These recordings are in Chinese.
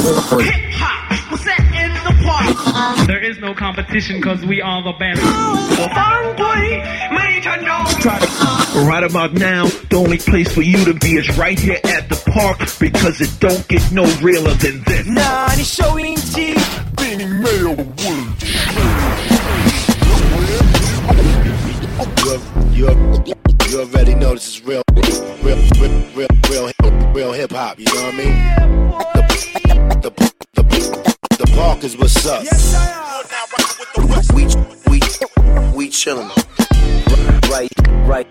Hip hop, was set in the park. There is no competition because we are the best. Right about now, the only place for you to be is right here at the park because it don't get no realer than this. Nah, 아니 쇼인지 빈이 You, you already know this is real, real, real, real, real, real hip hop. You know what I mean? The the the Parkers, what's up? Yes, I We we we chillin'. Right right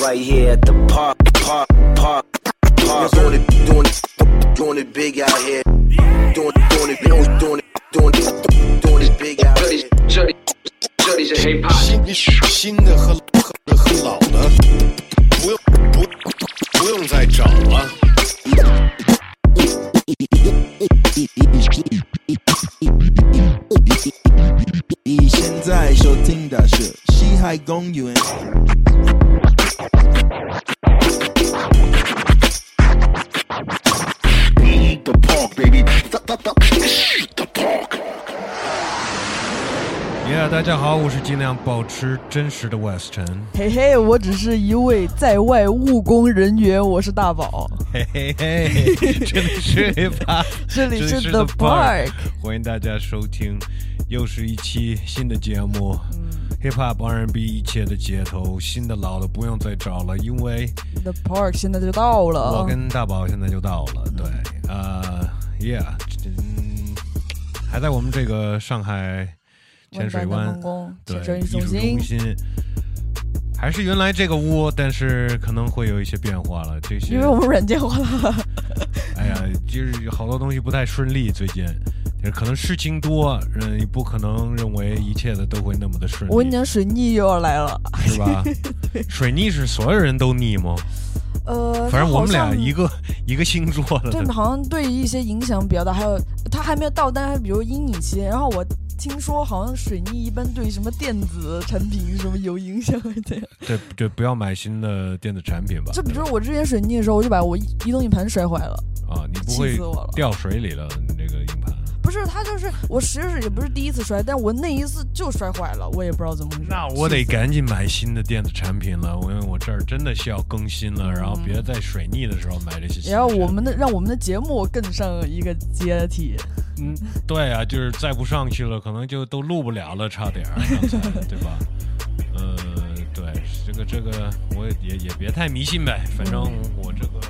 right here at the park park park park. Doing it doing it doing it big out here. Doing doing it doing it doing it doing it doing it big out here. Şimdi şimdi hıl hıl hıl aldı. Will Will Will Will Will Will Will 你现在收听的是西海公园。The park, baby. The, the, the, the park. 耶大家好，我是尽量保持真实的 West 陈。嘿嘿，我只是一位在外务工人员，我是大宝，嘿嘿嘿，这里是 hip hop，这里是 The Park。欢迎大家收听，又是一期新的节目。hip hop R&B 一切的街头，新的老的不用再找了，因为 The Park 现在就到了。我跟大宝现在就到了。对，呃，Yeah，嗯，还在我们这个上海浅水湾对艺术中心。还是原来这个屋，但是可能会有一些变化了。这些因为我们软件化了，哎呀，就是好多东西不太顺利，最近就是可能事情多，嗯，你不可能认为一切的都会那么的顺利，我跟你讲，水逆又要来了。是吧？水逆是所有人都逆吗？呃，反正我们俩一个一个星座的，对，好像对一些影响比较大。还有，他还没有到，但是比如阴影期，然后我听说好像水逆一般对什么电子产品什么有影响，这样。对对，不要买新的电子产品吧。就比如说我之前水逆的时候，我就把我移移动硬盘摔坏了，啊，你不会。掉水里了，你这个硬盘。不是，他就是我其实也不是第一次摔，但我那一次就摔坏了，我也不知道怎么回事。那我得赶紧买新的电子产品了，因为我这儿真的需要更新了，然后别在水逆的时候买这些然后。我们的让我们的节目更上一个阶梯。嗯，对啊，就是再不上去了，可能就都录不了了，差点儿，刚才对吧？呃，对，这个这个，我也也别太迷信呗，反正我这个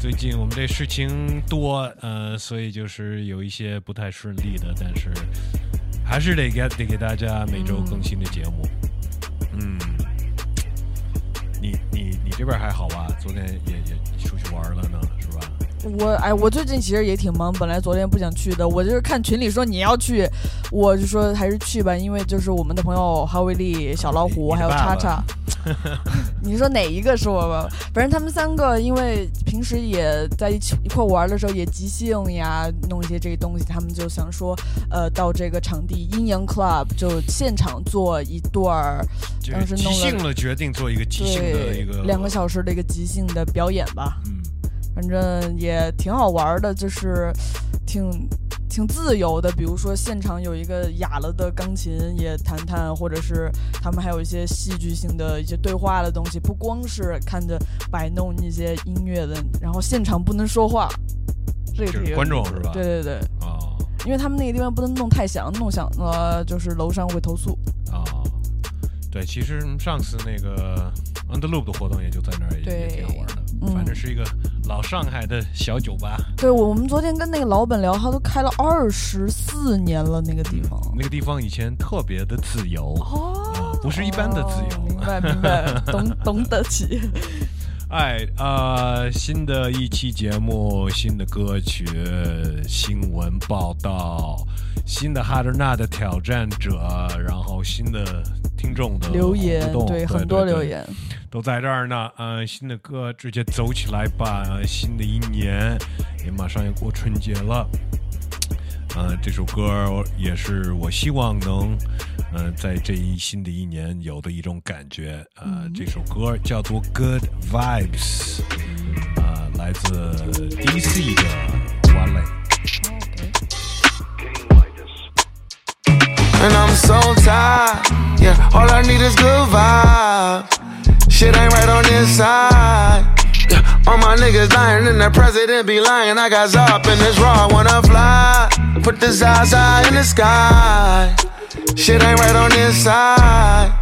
最近我们这事情多，呃，所以就是有一些不太顺利的，但是还是得给得给大家每周更新的节目。嗯，你你你这边还好吧？昨天也也出去玩了呢，是吧？我哎，我最近其实也挺忙，本来昨天不想去的，我就是看群里说你要去，我就说还是去吧，因为就是我们的朋友哈维利、小老虎还有叉叉，你说哪一个是我吧？反正他们三个，因为平时也在一起一块玩的时候也即兴呀，弄一些这个东西，他们就想说，呃，到这个场地阴阳 club 就现场做一段儿，当时弄了兴了，决定做一个即兴的一个对两个小时的一个即兴的表演吧。嗯。反正也挺好玩的，就是挺挺自由的。比如说现场有一个哑了的钢琴也弹弹，或者是他们还有一些戏剧性的一些对话的东西，不光是看着摆弄一些音乐的，然后现场不能说话，这个观众是吧对对对，哦因为他们那个地方不能弄太响，弄响了就是楼上会投诉。哦，对，其实上次那个 Underloop 的活动也就在那儿，也挺好玩的。嗯反正是一个老上海的小酒吧，对，我们昨天跟那个老板聊，他都开了二十四年了，那个地方。那个地方以前特别的自由，哦啊不是一般的自由。哦明白明白，懂 懂得起。哎，呃，新的一期节目，新的歌曲，新闻报道，新的哈德纳的挑战者，然后新的听众的留言对很多留言，都在这儿呢。嗯，新的歌直接走起来吧！新的一年也马上要过春节了。嗯，这首歌也是我希望能，嗯、呃，在这一新的一年有的一种感觉。呃，这首歌叫做《Good Vibes》，啊、呃，来自 DC 的 Wale。And I'm so tired. Yeah, all I need is good vibes. Shit ain't right on this side. All my niggas dying and the president be lying. I got Zop in this raw, wanna fly. Put the Zaza in the sky. Shit ain't right on this side.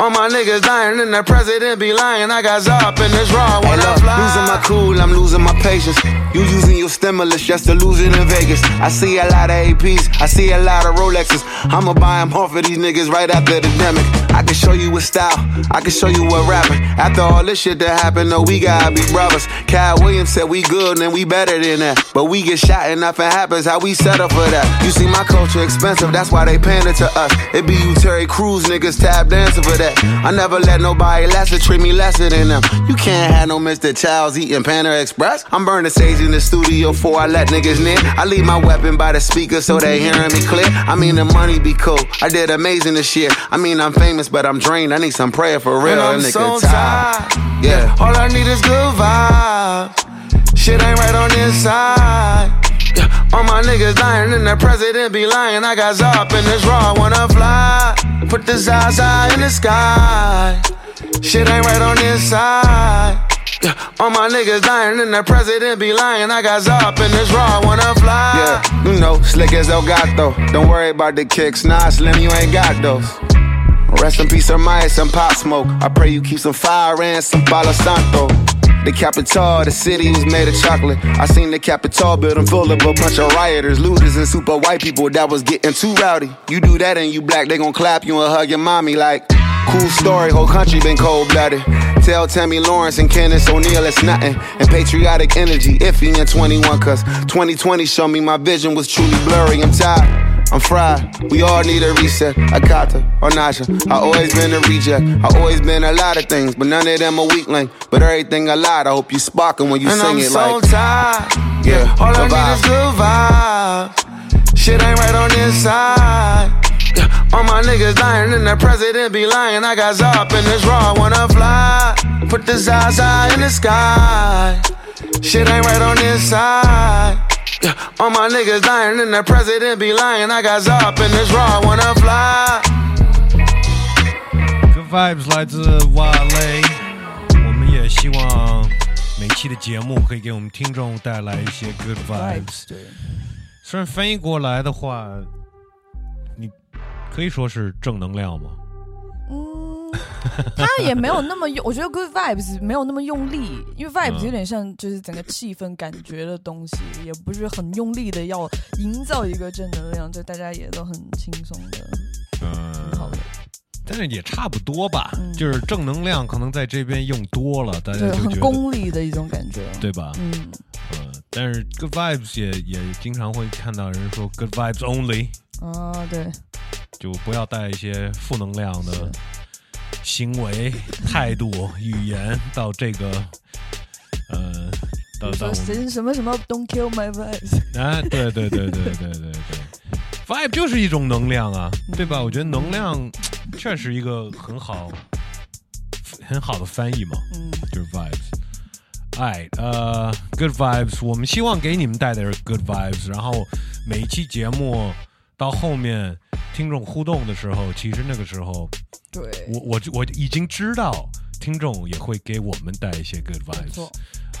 All my niggas dying and the president be lying. I got Zop in this raw, Hey, look, fly. losing my cool, I'm losing my patience. You using your stimulus just to lose it in Vegas. I see a lot of APs, I see a lot of Rolexes. I'ma buy them off of these niggas right after the demic. I can show you what style, I can show you what rapping. After all this shit that happened, no, we gotta be brothers. Cal Williams said we good and we better than that. But we get shot and nothing happens, how we settle for that. You see, my culture expensive, that's why they pander to us. It be you Terry Crews niggas tap dancing for that. I never let nobody lesser treat me lesser than them. You can't have no Mr. Childs eating Panda Express. I'm burning sage in the studio before I let niggas near. I leave my weapon by the speaker so they hearing me clear. I mean, the money be cool. I did amazing this year. I mean, I'm famous, but I'm drained. I need some prayer for real. And I'm nigga so tired. tired. Yeah. All I need is good vibes. Shit ain't right on this side. All my niggas dying and the president be lying. I got Zop in this raw, wanna fly. Put the Zaza in the sky. Shit ain't right on this side. Yeah, all my niggas dying and the president be lying. I got Zop in this raw, wanna fly. Yeah, you know, slick as El Gato. Don't worry about the kicks. Nah, Slim, you ain't got those. Rest in peace, Hermione, some pop smoke. I pray you keep some fire and some Palo Santo. The Capitol, the city was made of chocolate. I seen the Capitol building full of a bunch of rioters, looters, and super white people that was getting too rowdy. You do that and you black, they gon' clap you and hug your mommy like, cool story, whole country been cold blooded. Tell Tammy Lawrence and Candace O'Neal it's nothing. And patriotic energy iffy in 21, cause 2020 showed me my vision was truly blurry. I'm tired. I'm fried. We all need a reset. Akata or Nasha. I always been a reject. I always been a lot of things, but none of them a weak link. But everything a lot. I hope you sparking when you sing it. And sing I'm it so like. tired. Yeah, all I the need is good vibes. Shit ain't right on this side. Yeah, all my niggas dying and the president be lying. I got Zop in this raw, wanna fly. Put the Zaza in the sky. Shit ain't right on this side. Yeah, all my niggas dying and the president be lying. I got Zop in this raw, wanna fly. Good vibes 来自瓦雷，我们也希望每期的节目可以给我们听众带来一些 good vibes。对，虽然翻译过来的话，你可以说是正能量吗？嗯， 他也没有那么用，我觉得 good vibes 没有那么用力，因为 vibes 嗯。有点像就是整个气氛感觉的东西，也不是很用力的要营造一个正能量，就大家也都很轻松的，嗯，挺好的，但是也差不多吧，嗯。就是正能量可能在这边用多了，大家就觉得功利的一种感觉，对吧？嗯，嗯，但是 good vibes 也也经常会看到人说 good vibes only，啊，对，就不要带一些负能量的行为、态度、语言到这个呃，到到说我们谁什么什么 don't kill my vibes，啊，对对对对对对对，vibe 就是一种能量啊，对吧？我觉得能量 确实一个很好很好的翻译嘛，嗯，就是 vibes。哎，呃，good vibes，我们希望给你们带的是 good vibes，然后每一期节目到后面听众互动的时候，其实那个时候对，我我我已经知道听众也会给我们带一些 good 没 vibes，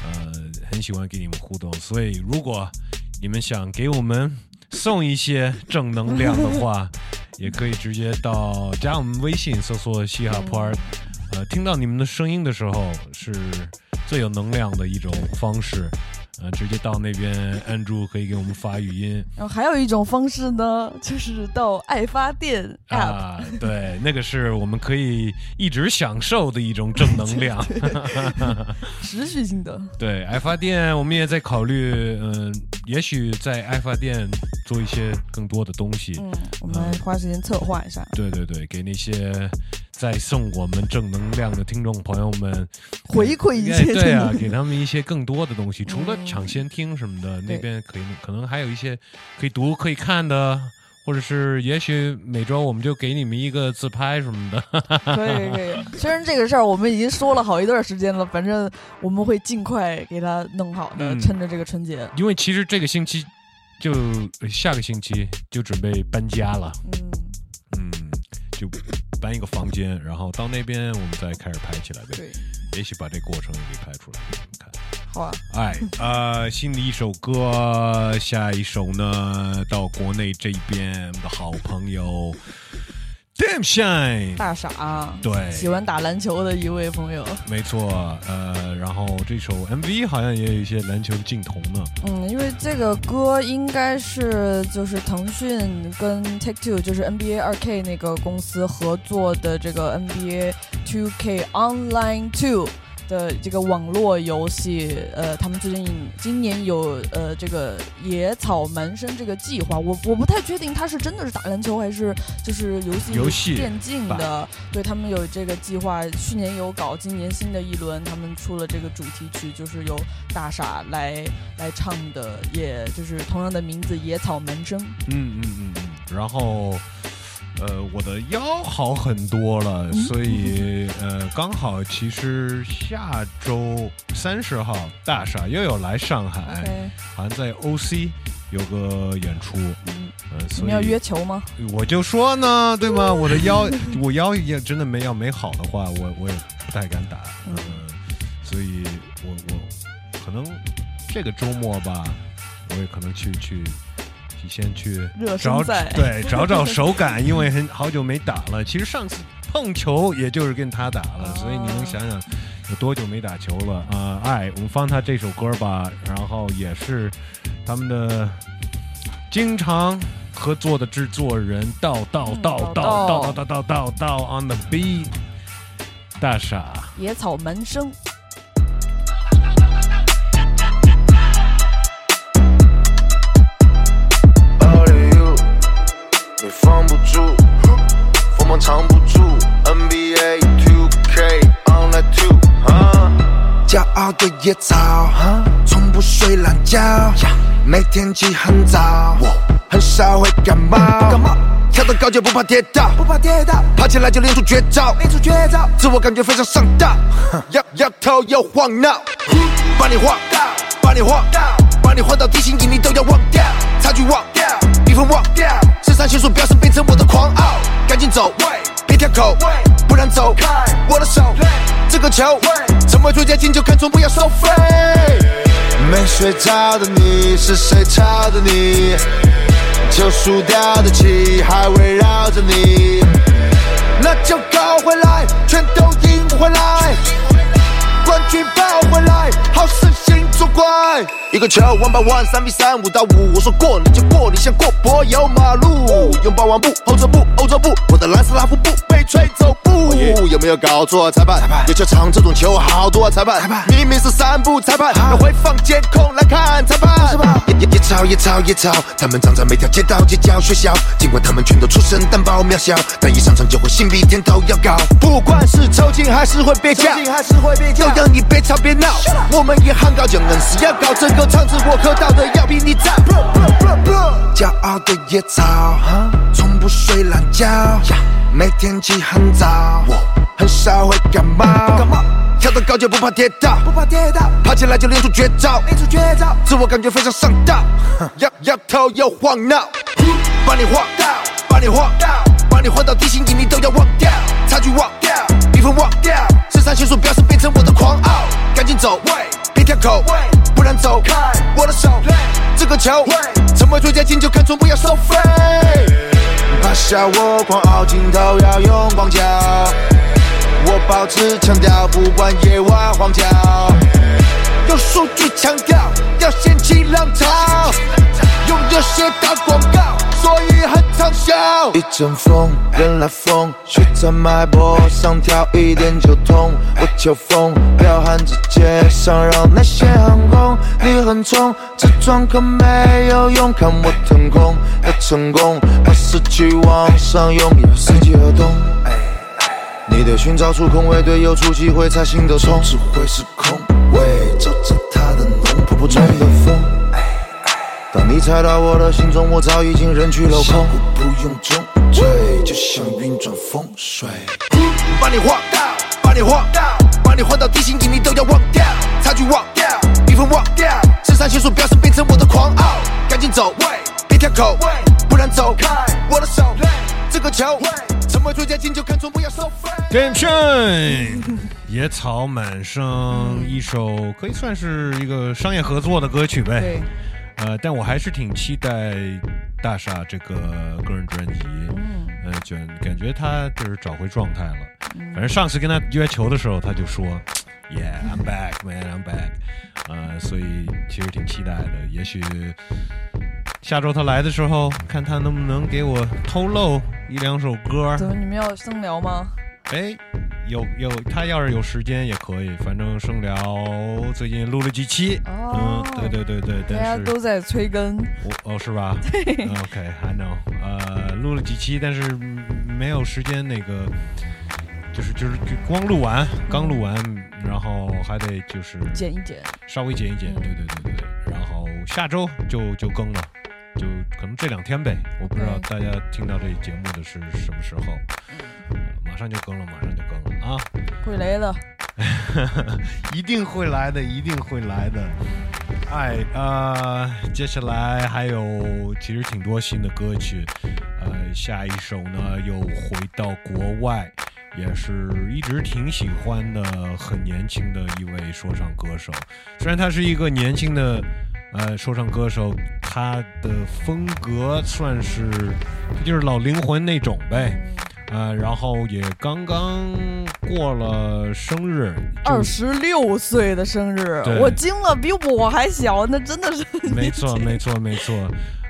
呃，很喜欢给你们互动，所以如果你们想给我们送一些正能量的话，也可以直接到加我们微信搜索嘻哈 Park，呃，听到你们的声音的时候是最有能量的一种方式。呃，直接到那边按住可以给我们发语音然后还有一种方式呢，就是到爱发电 app，、啊，对，那个是我们可以一直享受的一种正能量。持续性的，对，爱发电，我们也在考虑，嗯、也许在爱发电做一些更多的东西。嗯，我们花时间策划一下，对对对，给那些在送我们正能量的听众朋友们回馈一哎些对啊，给他们一些更多的东西，除了嗯抢先听什么的，那边可以可能还有一些可以读可以看的。或者是，也许每周我们就给你们一个自拍什么的，可以可以。虽然这个事儿我们已经说了好一段时间了，反正我们会尽快给它弄好的，嗯趁着这个春节。因为其实这个星期就下个星期就准备搬家了，嗯，就搬一个房间，然后到那边我们再开始拍起来呗。对，也许把这过程也给拍出来给你们看。好啊，哎，呃，新的一首歌，下一首呢，到国内这边的好朋友 Damn Shine，大傻，对。喜欢打篮球的一位朋友，没错，呃，然后这首 MV 好像也有一些篮球的镜头呢。嗯，因为这个歌应该是就是腾讯跟 Take Two，就是 NBA 二 K 那个公司合作的这个 NBA Two K Online Two 的这个网络游戏，呃，他们最近今年有呃这个野草蛮生这个计划，我我不太确定他是真的是打篮球还是就是游戏游戏电竞的，对他们有这个计划，去年有搞，今年新的一轮他们出了这个主题曲，就是由大傻来来唱的，也就是同样的名字《野草蛮生》。嗯嗯嗯嗯，然后。呃，我的腰好很多了，所以呃，刚好其实下周三十号大傻又有来上海，OK，好像在 OC 有个演出，嗯，呃，所以你们要约球吗？我就说呢，对吗？我的腰，我腰也真的没要没好的话，我我也不太敢打，嗯、所以我我可能这个周末吧，我也可能去去去先去热找身对 找找手感，因为很好久没打了。其实上次碰球也就是跟他打了，所以你能想想有多久没打球了啊、哎，我们放他这首歌吧，然后也是他们的经常合作的制作人道道道道道道道道道道 on the beat，大傻。野草门生，你放不住，锋芒藏不住。NBA 2K Online Two，啊，骄傲的野草，从不睡懒觉，每天起很早，很少会感冒。感冒，跳得高就不怕跌倒，不怕跌倒，爬起来就练出绝招，练出绝招，自我感觉非常上道，摇摇头又晃脑，把你晃到，把你晃到，把你晃到地心引力都要忘掉，差距忘掉，比分忘掉，肾上腺素飙升变成我的狂傲，赶紧走，别跳口，不然走开我的手，这个球成为最佳进球，看中不要收费。没睡着的你是谁吵的你？就输掉的气还围绕着你，那就搞回来，全都赢回来，冠军抱回来，好胜怪。一个球 one by one，三比三，五到五，我说过你就过，你像过柏油马路，拥抱完步，后撤步，欧洲步，我的蓝斯拉夫步被吹走步，有没有搞错？裁判，有球场这种球好多啊，裁判，明明是三步，裁判，要回放监控来看，裁判，是吧？野野野草野草野草，他们长在每条街道街角学校，尽管他们全都出身单薄渺小，但一上场就会心比天都要高，不管是抽筋还是会蹩脚，还是会蹩脚，要你别吵别闹，我们也喊高就硬是要搞这个场子，我喝到的要比你早。骄傲的野草，从不睡懒觉，每天起很早，我很少会感冒。感冒。跳得高就不怕跌倒，不怕跌倒，爬起来就练出绝招，练出绝招，自我感觉非常上道，摇摇头又晃脑，把你晃到，把你晃到，把你晃到地心引力都要忘掉，差距忘掉，比分忘掉，肾上腺素飙升变成我的狂傲，赶紧走，别跳口，不然走开我的手，这个球成为最佳进球，看中不要收费，趴下我狂傲，镜头要用广角。我保持强调，不管夜晚荒郊，用数据强调要掀起浪潮，用热血打广告，所以一阵风，人来疯，血在脉搏上跳一点就痛。我球风彪悍在街上，让那些航空。你很冲，这装可没有用，看我腾空，要成功，把失去往上涌，有世界而动。你得寻找出空位，队友出机会才行得通。只会是空位，照着他的浓，扑不中的风。当你猜到我的心中，我早已经人去楼空。不用中追，就像运转风水。把你晃到，把你晃到，把你晃到地心引力都要忘掉，差距忘掉，比分忘掉，肾上腺素飙升变成我的狂傲，赶紧走，别跳口，不然走开我的手，这个球成为。为追加进球看错，不要收费。Game Shine，野草满生，一首可以算是一个商业合作的歌曲呗。对，呃，但我还是挺期待大厦这个个人专辑。嗯，呃，就感觉他就是找回状态了。反正上次跟他约球的时候，他就说：“Yeah, I'm back, man, I'm back。”呃，所以其实挺期待的。也许下周他来的时候，看他能不能给我透露一两首歌。怎么你们要生聊吗？哎，有有，他要是有时间也可以。反正生聊最近录了几期，哦嗯，对对对对，大家都在催更，我哦是吧？OK，I、know，呃，录了几期，但是嗯没有时间那个，就是就是就光录完，刚录完，然后还得就是剪一剪。稍微剪一剪，对对对对对，然后下周就就更了。就可能这两天呗，我不知道大家听到这节目的是什么时候，呃马上就更了，马上就更了啊！会来的，一定会来的，一定会来的。哎，呃，接下来还有其实挺多新的歌曲，呃，下一首呢又回到国外，也是一直挺喜欢的，很年轻的一位说唱歌手。虽然他是一个年轻的呃说唱歌手，他的风格算是他就是老灵魂那种呗。呃，然后也刚刚过了生日，就二十六岁的生日，我惊了，比我还小，那真的是 没错，没错，没错。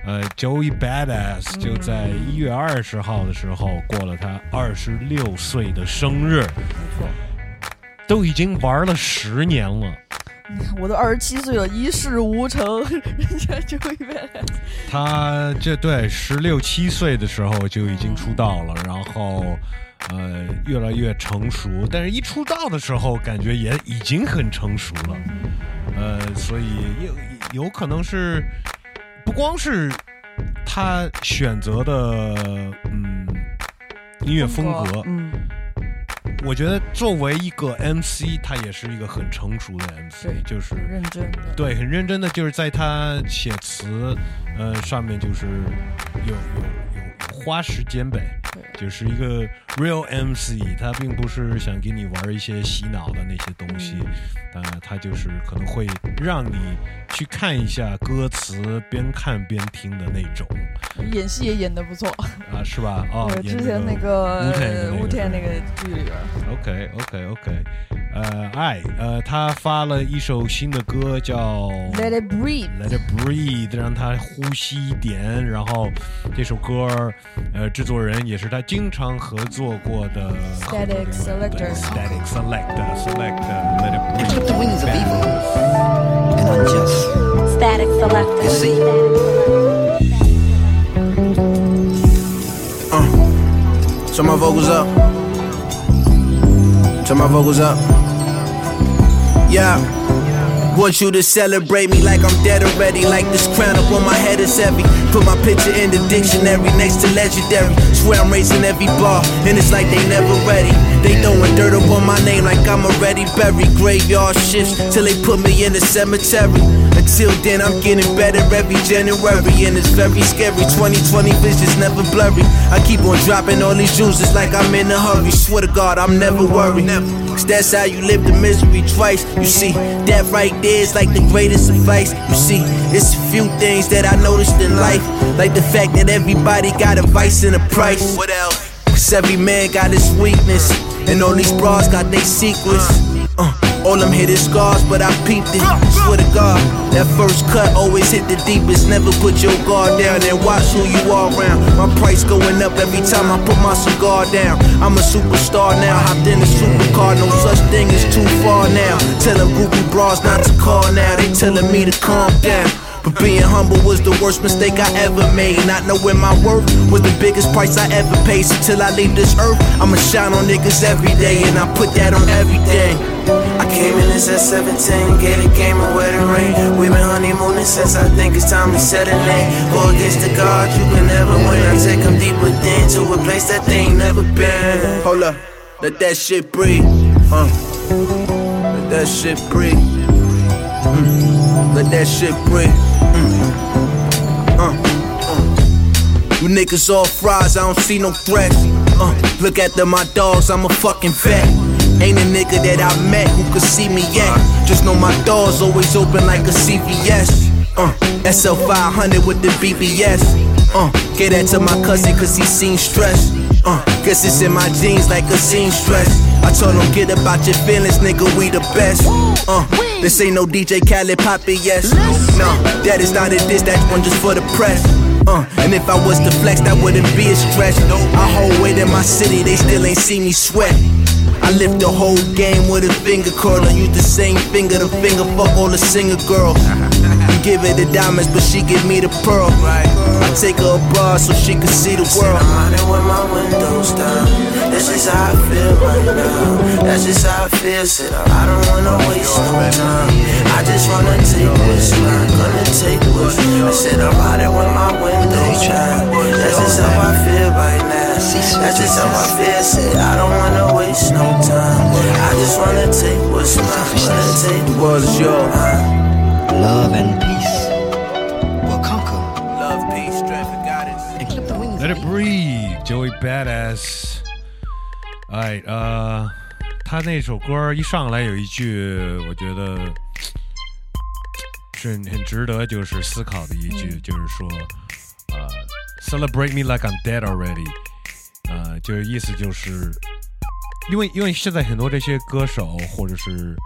呃，Joey Badass 就在一月二十号的时候过了他二十六岁的生日，没错。都已经玩了十年了。我都二十七岁了，一事无成，人家就一般。他这对十六七岁的时候就已经出道了，然后呃越来越成熟，但是一出道的时候感觉也已经很成熟了，呃，所以有有可能是不光是他选择的嗯音乐风格，嗯，我觉得作为一个 MC，他也是一个很成熟的 MC，对就是很认真的。对，很认真的，就是在他写词，呃，上面就是有有花时间呗，对就是一个 real MC，他并不是想给你玩一些洗脑的那些东西，呃，他就是可能会让你去看一下歌词，边看边听的那种，演戏也演得不错。啊，是吧？哦，对，之前那个吴天的那个乌天那个剧里边，OK OK OK，呃，爱，呃，他发了一首新的歌叫 Let It Breathe。Let it breathe，让他呼吸一点。然后这首歌，呃制作人也是他经常合作过的 Want you to celebrate me like I'm dead already. Like this crown up on my head is heavy. Put my picture in the dictionary next to legendary. Swear I'm raising every bar, and it's like they never ready. They throwing dirt up on my name like I'm already buried. Graveyard shifts till they put me in the cemetery. Until then, I'm getting better every January, and it's very scary. 2020 vision's never blurry. I keep on dropping all these juices like I'm in a hurry. Swear to God, I'm never worried. Cause that's how you live the misery twice. You see, that right there is like the greatest advice. You see, it's a few things that I noticed in life. Like the fact that everybody got a vice and a price. What else? Cause every man got his weakness. And all these bras got their secrets. All them hidden scars, but I peeped it. Swear to God, that first cut always hit the deepest. Never put your guard down and watch who you are around. My price going up every time I put my cigar down. I'm a superstar now, hopped in a supercar. No such thing as too far now. Tell them groupie bras not to call now. They telling me to calm down. But being humble was the worst mistake I ever made. Not knowing my worth was the biggest price I ever paid. So till I leave this earth, I'ma shine on niggas every day, and I put that on everything. I came in this at 17, gave the game away the rain. we been honeymooning since I think it's time to set a name. Go against the gods, you can never win. I take them deep within to a place that they ain't never been. Hold up, let that shit breathe. Uh, let that shit breathe. Mm. Let that shit breathe. Mm. You niggas all fries, I don't see no threats. Uh, look at the, my dogs, I'm a fucking vet. Ain't a nigga that I met who could see me yet. Just know my doors always open like a CVS. Uh, SL500 with the BBS. Uh, get that to my cousin cause he seen stress. Uh, guess it's in my jeans like a seamstress. I told him get about your feelings, nigga, we the best. Uh, this ain't no DJ Khaled poppin', yes. No, that is not a diss, that's one just for the press. Uh, and if I was to flex, that wouldn't be a stretch. I hold weight in my city, they still ain't see me sweat. I lift the whole game with a finger curl. I use the same finger to finger fuck all the singer girls. Give her the diamonds, but she give me the pearl. Right. I take her abroad so she can see the world. I'm riding with my windows down. That's just how I feel right now. That's just how I feel. Said I don't wanna waste no time. I just wanna take what's mine. Gonna take what's I said I'm riding with my windows down. That's just how I feel right now. That's just how I feel. Said I don't wanna waste no time. I just wanna take what's mine. Gonna take what's yours. Love and peace will conquer. Love, peace, strength, and guidance. And clip the wings. Let it breathe, Joey Badass。哎，呃，他那首歌一上来有一句，我觉得是很值得就是思考的一句，就是说，呃，Celebrate me like I'm dead already，呃，就是意思就是，因为因为现在很多这些歌手或者是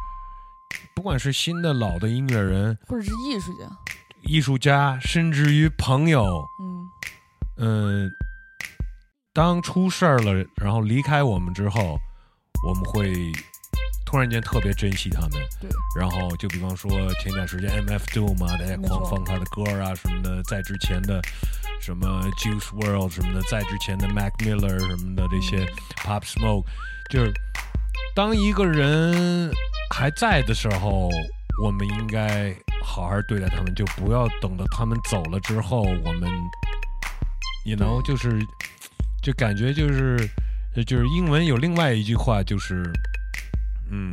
不管是新的老的音乐人、或者是艺术家，艺术家，甚至于朋友，嗯，嗯，当出事儿了，然后离开我们之后，我们会突然间特别珍惜他们。对，然后就比方说前段时间 M F Doom 嘛，大家狂放他的歌啊什么的，在之前的什么 Juice World 什么的，在之前的 Mac Miller 什么的这些 Pop Smoke，就是当一个人还在的时候，我们应该好好对待他们，就不要等到他们走了之后，我们，you know，就是就感觉就是就是英文有另外一句话就是，嗯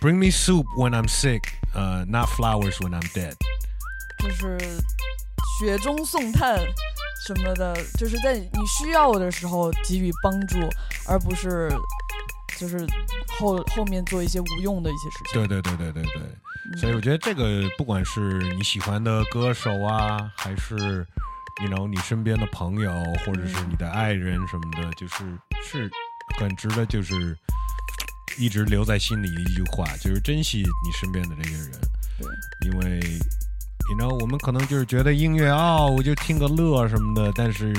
，，Bring me soup when I'm sick，呃、n o t flowers when I'm dead。就是雪中送炭什么的，就是在你需要我的时候给予帮助，而不是就是后后面做一些无用的一些事情。对对对对对对，所以我觉得这个不管是你喜欢的歌手啊，还是你 know 你身边的朋友，或者是你的爱人什么的，就是是很值得，就是一直留在心里的一句话，就是珍惜你身边的这些人，对，因为你 know 我们可能就是觉得音乐哦，我就听个乐什么的，但是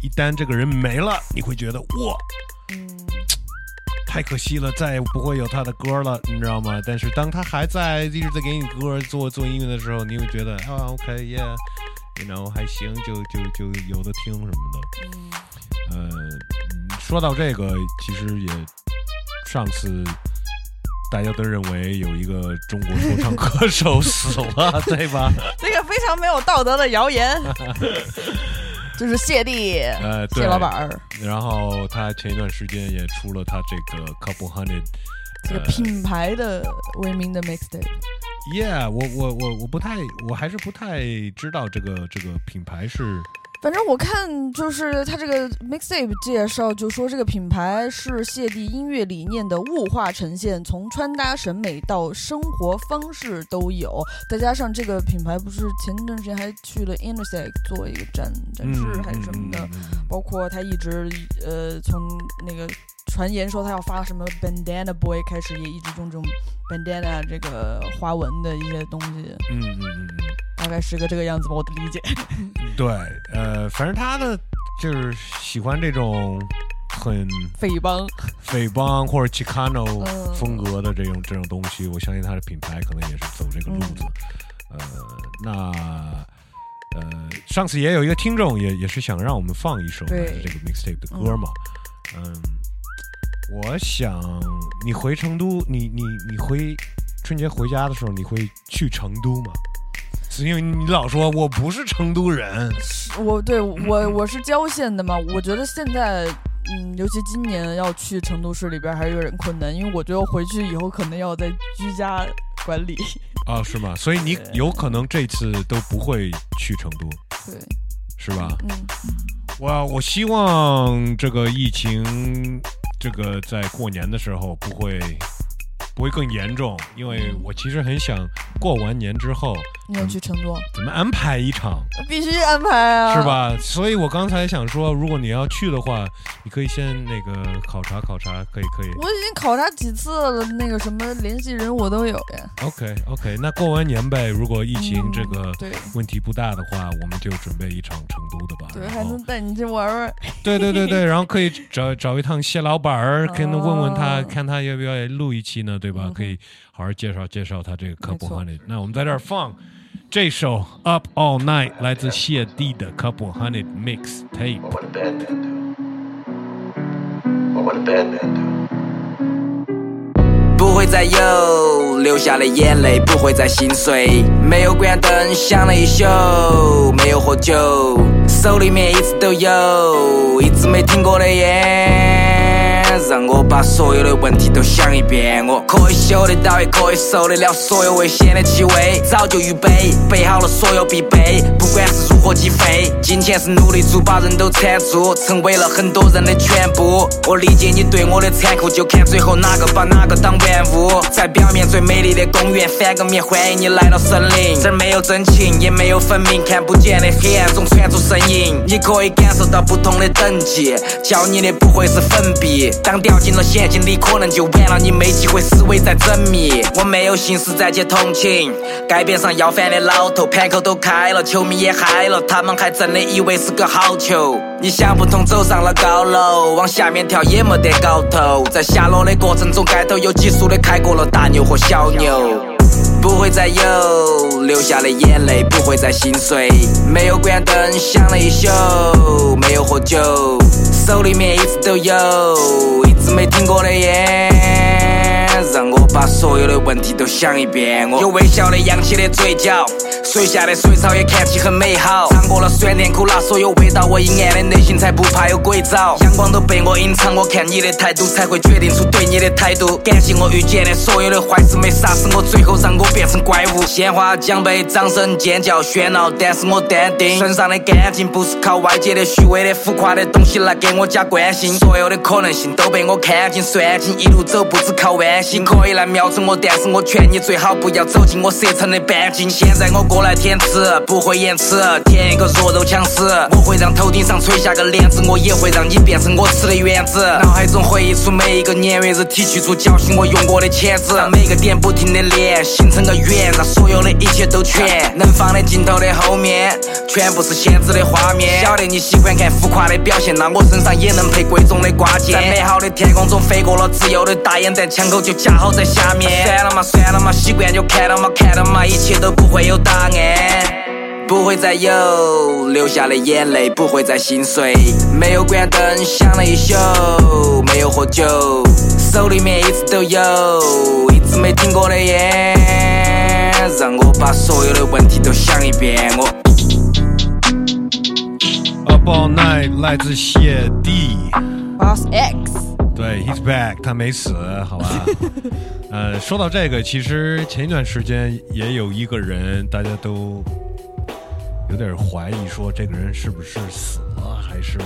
一旦这个人没了，你会觉得哇。嗯，太可惜了，再也不会有他的歌了，你知道吗？但是当他还在，一直在给你歌做做音乐的时候，你会觉得啊，OK，yeah，you know 还行，就就就有的听什么的。呃，说到这个，其实也上次大家都认为有一个中国说唱歌手死了，对吧？这个非常没有道德的谣言，就是谢帝，呃，对谢老板儿，然后他前一段时间也出了他这个 Couple Hundred 这个品牌的为名的 mixtape。Yeah，我我我我不太，我还是不太知道这个这个品牌是反正我看就是他这个 mixtape 介绍，就说这个品牌是谢帝音乐理念的物化呈现，从穿搭审美到生活方式都有。再加上这个品牌不是前段时间还去了 Intersect 做一个展展示嗯还是什么的，嗯嗯嗯。包括他一直呃从那个传言说他要发什么 Bandana Boy 开始，也一直用这种 bandana 这个花纹的一些东西，嗯嗯嗯嗯，大概是个这个样子吧，我的理解。对，呃，反正他的就是喜欢这种很 匪帮匪帮或者 Chicano 嗯风格的这种这种东西，我相信他的品牌可能也是走这个路子。呃，那呃，上次也有一个听众也也是想让我们放一首这个 mixtape 的歌嘛，嗯，我想你回成都，你你你回春节回家的时候，你会去成都吗？是因为你老说我不是成都人，我对我我是郊县的嘛，我觉得现在。嗯，尤其今年要去成都市里边还是有点困难，因为我觉得回去以后可能要在居家管理。啊，是吗？所以你有可能这次都不会去成都。对，是吧？嗯，我我希望这个疫情，这个在过年的时候不会不会更严重，因为我其实很想过完年之后你要去成都？怎么安排一场，必须安排啊，是？吧？所以我刚才想说，如果你要去的话，你可以先那个考察考察，可以可以。我已经考察几次了，那个什么联系人我都有呀。OK OK，那过完年呗，如果疫情这个问题不大的话，我们就准备一场成都的吧。对，还能带你去玩玩。对对对对，然后可以找找一趟谢老板儿，跟他问问他，哦看他要不要录一期呢，对对吧？可以好好介绍介绍他这个 Couple Hundred。那我们在这儿放这首 Up All Night，来自谢帝的 Couple Hundred Mix Tape。不会再有流下的眼泪，不会再心碎。没有关灯，想了一宿，没有喝酒，手里面一直都有，一直没停过的烟。让我把所有的问题都想一遍。我可以嗅得到，也可以受得了所有危险的气味，早就预备，备好了所有必备，不管是如何击飞。金钱是奴隶主，把人都缠住，成为了很多人的全部。我理解你对我的残酷，就看最后哪个把哪个当玩物。在表面最美丽的公园，翻个面欢迎你来到森林。这儿没有真情，也没有分明，看不见的黑暗中传出声音。你可以感受到不同的等级，教你的不会是粉笔。当掉进了陷阱里，可能就完了，你没机会思维再缜密。我没有心思再去同情，街边上要饭的老头盘口都开了，球迷也嗨了，他们还真的以为是个好球。你想不通，走上了高楼，往下面跳也没得搞头。在下落的过程中，街头有急速的开过了大牛和小牛。不会再有流下的眼泪，不会再心碎。没有关灯，想了一宿，没有喝酒，手里面一直都有一直没停过的烟，让我把所有的问题都想一遍。我有微笑的扬起的嘴角，水下的水草也看起很美好。尝过了酸甜苦辣所有味道，我阴暗的内心才不怕有鬼找。阳光都被我隐藏，我看你的态度才会决定出对你的态度。感谢我遇见的所有的坏事，没杀死我，最后让我变成怪物。鲜花、奖杯、掌声、尖叫、喧闹，但是我淡定。身上的干净不是靠外界的虚伪的浮夸的东西来给我加关心，所有的可能性都被我看尽算尽，一路走不只靠弯心。可以来瞄准我，但是我劝你最好不要走进我射程的半径。现在我过来填词，不会延迟，填一个弱肉强食。我会让头顶上垂下个帘子，我也会让你变成我吃的原子。脑海中回忆出每一个年月日，提取出侥幸我用过的钳子，让每个点不停的连，形成个圆，让所有的一切都全。能放的镜头的后面，全部是限制的画面。晓得你喜欢看浮夸的表现，那我身上也能配贵重的挂件。在美好的天空中飞过了自由的大雁，在枪口就架好在下面。算了嘛，算了嘛，习惯就看了嘛，看了嘛，一切都不会有答案。不会再有流下的眼泪，不会再心碎。没有关灯，想了一宿，没有喝酒，手里面一直都有一直没停过的烟，让我把所有的问题都想一遍。我 Up All Night 来自谢帝，Boss X，对，He's back，他没死，好吧？呃，说到这个，其实前一段时间也有一个人，大家都有点怀疑，说这个人是不是死了，还是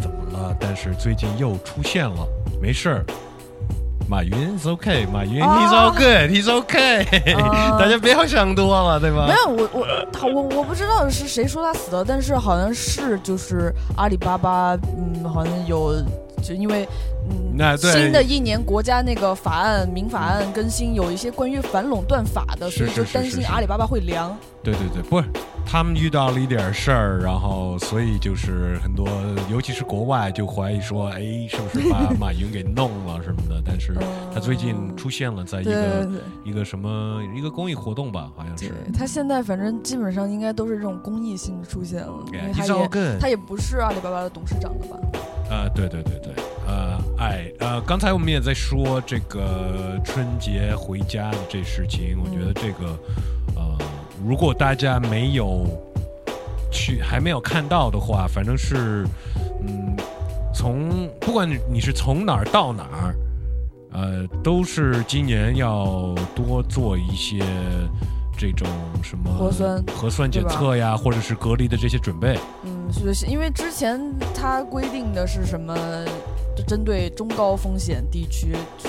怎么了？但是最近又出现了，没事儿。马云，is OK，马云、啊 he's all good，he's OK，、啊 大家不要想多了，对吧？没有我我他我我不知道是谁说他死的，但是好像是就是阿里巴巴，嗯，好像有就因为嗯那对新的一年国家那个法案民法案更新，有一些关于反垄断法的，所以就担心阿里巴巴会凉。对对对，不是他们遇到了一点事儿，然后所以就是很多，尤其是国外就怀疑说，哎，是不是把 马云给弄了什么的？但是他最近出现了在一对个对一个什么一个公益活动吧，好像是。他现在反正基本上应该都是这种公益性出现了，因为 Yeah, 他也 good 他也不是阿里巴巴的董事长了吧？啊、对对对对，呃，哎，呃，刚才我们也在说这个春节回家的这事情，我觉得这个，呃，如果大家没有去还没有看到的话，反正是，嗯，从不管你是从哪儿到哪儿，呃，都是今年要多做一些这种什么核酸核酸检测呀，或者是隔离的这些准备。嗯，是因为之前它规定的是什么？就针对中高风险地区出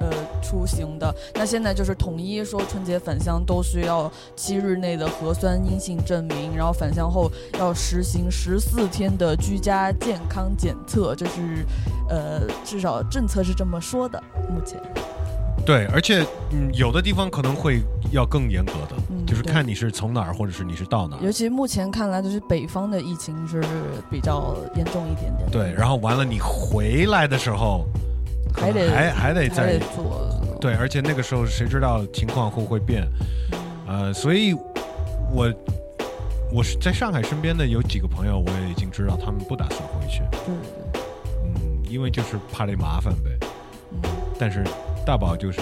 呃出行的，那现在就是统一说春节返乡都需要七日内的核酸阴性证明，然后返乡后要实行十四天的居家健康检测，这是呃至少政策是这么说的，目前。对，而且嗯，有的地方可能会要更严格的，嗯就是看你是从哪儿，或者是你是到哪儿。尤其目前看来，就是北方的疫情是比较严重一点点。对，然后完了，你回来的时候还得还还得再做。对，而且那个时候谁知道情况会不会变？呃，所以我我是在上海身边的有几个朋友，我也已经知道他们不打算回去。对嗯，因为就是怕这麻烦呗。嗯但是大宝就是。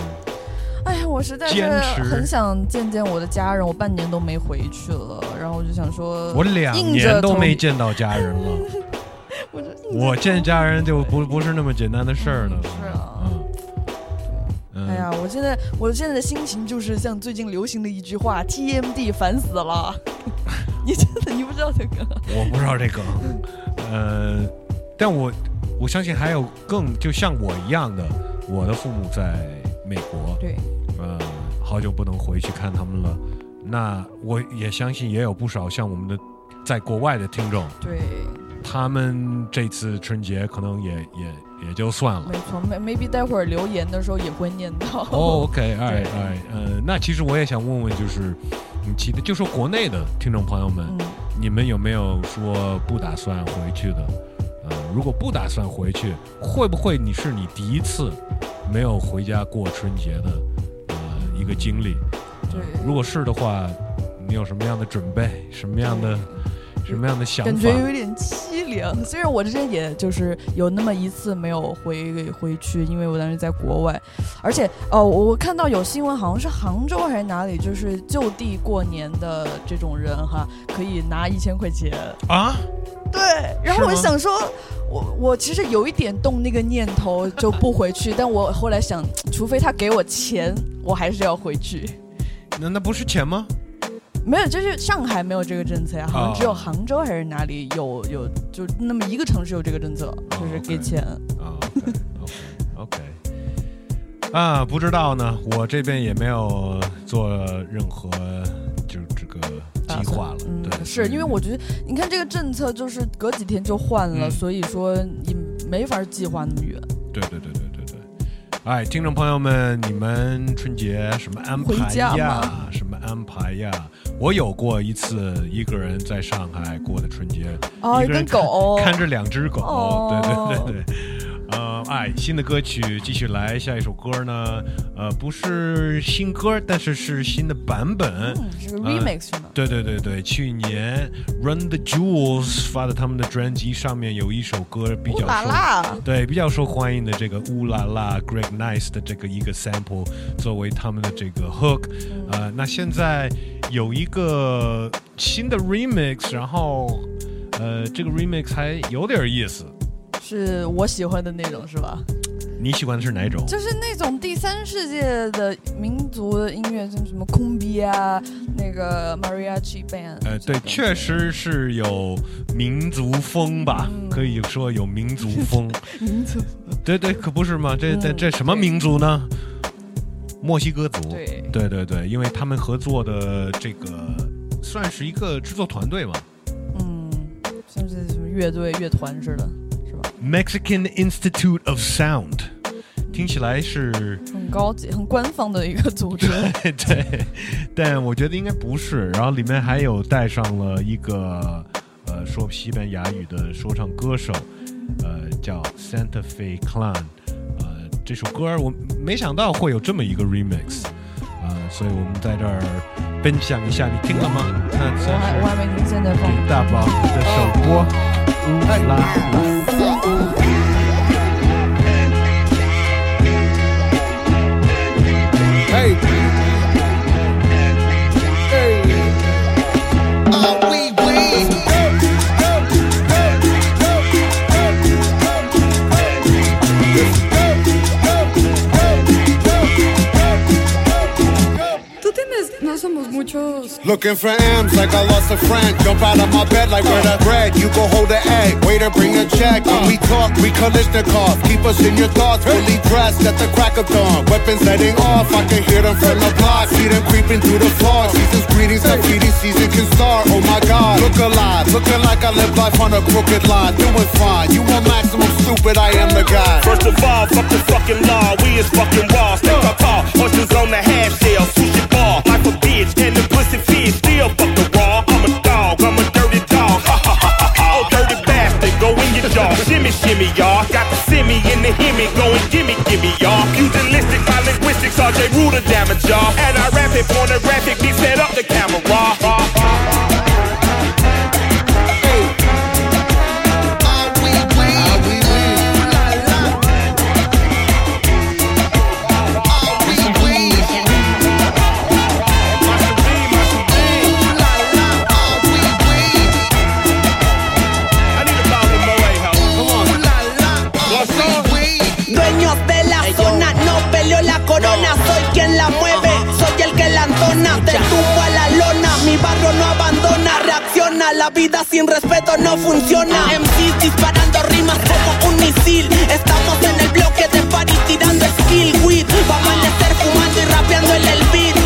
哎呀，我实在是很想见见我的家人，我半年都没回去了，然后我就想说，我两年都没见到家人了。我我见家人就不不是那么简单的事儿了。是啊，嗯，哎呀，我现在我现在的心情就是像最近流行的一句话：“TMD 烦死了。”你真的你不知道这个？我不知道这个，呃，但我我相信还有更就像我一样的，我的父母在美国。对。呃，好久不能回去看他们了。那我也相信也有不少像我们的在国外的听众，对，他们这次春节可能也也也就算了。没错，maybe 待会儿留言的时候也会念到。哦，OK，哎哎，呃，那其实我也想问问，就是你其他就说国内的听众朋友们，嗯、你们有没有说不打算回去的？呃，如果不打算回去，会不会你是你第一次没有回家过春节的呃？一个经历，对，如果是的话，你有什么样的准备？什么样的什么样的想法？感觉有点凄凉。虽然我之前也就是有那么一次没有回回去，因为我当时在国外，而且哦，我看到有新闻，好像是杭州还是哪里，就是就地过年的这种人哈，可以拿一千块钱啊。对，然后我想说，我我其实有一点动那个念头就不回去，但我后来想，除非他给我钱，我还是要回去。那那不是钱吗？没有，就是上海没有这个政策呀，好像只有杭州还是哪里有有，就那么一个城市有这个政策，就是给钱。啊，OK，OK，啊，不知道呢，我这边也没有做任何。计划了，嗯，是因为我觉得，你看这个政策就是隔几天就换了，所以说你没法计划那么远。对对对对对对。哎，听众朋友们，你们春节什么安排呀？什么安排呀？我有过一次一个人在上海过的春节，哦，一个人狗看着两只狗，对对对对。呃，哎，新的歌曲继续来，下一首歌呢？呃，不是新歌，但是是新的版本，嗯、是个 remix 是吗？对对对对，去年 Run the Jewels 发的他们的专辑上面有一首歌比较受对比较受欢迎的这个乌拉拉 Greg Nice 的这个一个 sample 作为他们的这个 hook，呃，那现在有一个新的 remix，然后呃，这个 remix 还有点意思。是我喜欢的那种，是吧？你喜欢的是哪种？就是那种第三世界的民族的音乐，像什么空比啊，那个 Mariachi Band。呃，对，确实是有民族风吧，嗯、可以说有民族风。民族？对对，可不是吗？这这这什么民族呢？墨西哥族。对对对对，因为他们合作的这个算是一个制作团队嘛。嗯，像是什么乐队、乐团似的。Mexican Institute of Sound，听起来是很高级、很官方的一个组织。对 对，但我觉得应该不是。然后里面还有带上了一个呃说西班牙语的说唱歌手，呃叫 Santa Fe Clan。呃，这首歌我没想到会有这么一个 remix，呃，所以我们在这儿分享一下，你听了吗？那我还我还没听，现在放大宝的首播. Hey. Somos. Looking for M's like I lost a friend. Jump out of my bed like where the bread. You go hold the egg. Waiter, bring the check. When we talk, we Kalishnikov. Keep us in your thoughts. Fully dressed at the crack of dawn. Weapons heading off. I can hear them from the block. See them creeping through the floor. Season's greetings. The feeding season can start. Oh my God. Look alive. Looking like I live life on a crooked line. Doing fine. You want maximum stupid. I am the guy. First of all, fuck the fucking law. We is fucking raw. Stick our tall. Oysters on the half shell. Bitch. And the pussy fish. Still fuck the raw. I'm a dog. I'm a dirty dog. Ha ha ha ha ha. Oh, dirty bastard. Go in your jaw. Shimmy, shimmy, y'all. Got the simmy in the himmy. Going gimme, gimme, y'all. Pugilistic, my linguistics. RJ Ruler damage, y'all. And I rap it. Pornographic. Be set up the camera. Dueños barrio no abandona, reacciona, la vida sin respeto no funciona. MCs disparando rimas como un misil, estamos en el bloque de party tirando skill. Weed, va a amanecer fumando y rapeando en el beat,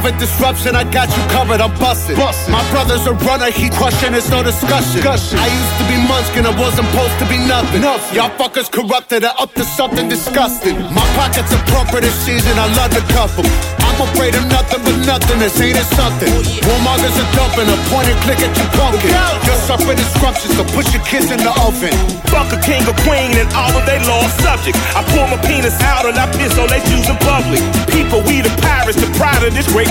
You disruption, I got you covered, I'm busted. My brother's a runner, he crushing, it's no discussion. I used to be Munchkin, I wasn't supposed to be nothing. Y'all fuckers corrupted, are up to something disgusting. My pockets are proper this season, I love to cuff 'em. I'm afraid of nothing but nothing, this ain't it something. Oh, Warmongers are dumping, a point and click at you pumpkin. Just suffer disruptions, so push your kids in the oven. Fuck a king or queen and all of they lost subjects. I pull my penis out and I piss on they shoes in public. People, we the pirates, the pride of this great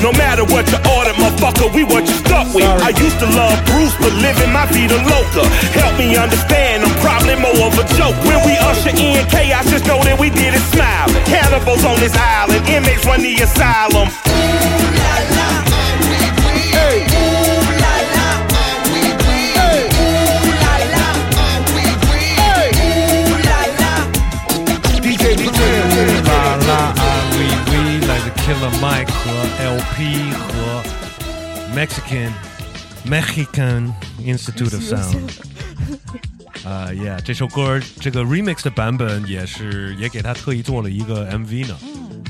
No matter what you order, motherfucker, we what you stuck with. I used to love Bruce, but living my vida loca. Help me understand, I'm probably more of a joke. When we usher in chaos, just know that we did it smile. Cannibals on this island, inmates run the asylum. Mike 和 LP 和 Mexican Mexican Institute of Sound。啊、yeah，这首歌这个 remix 的版本也是也给他特意做了一个 MV 呢，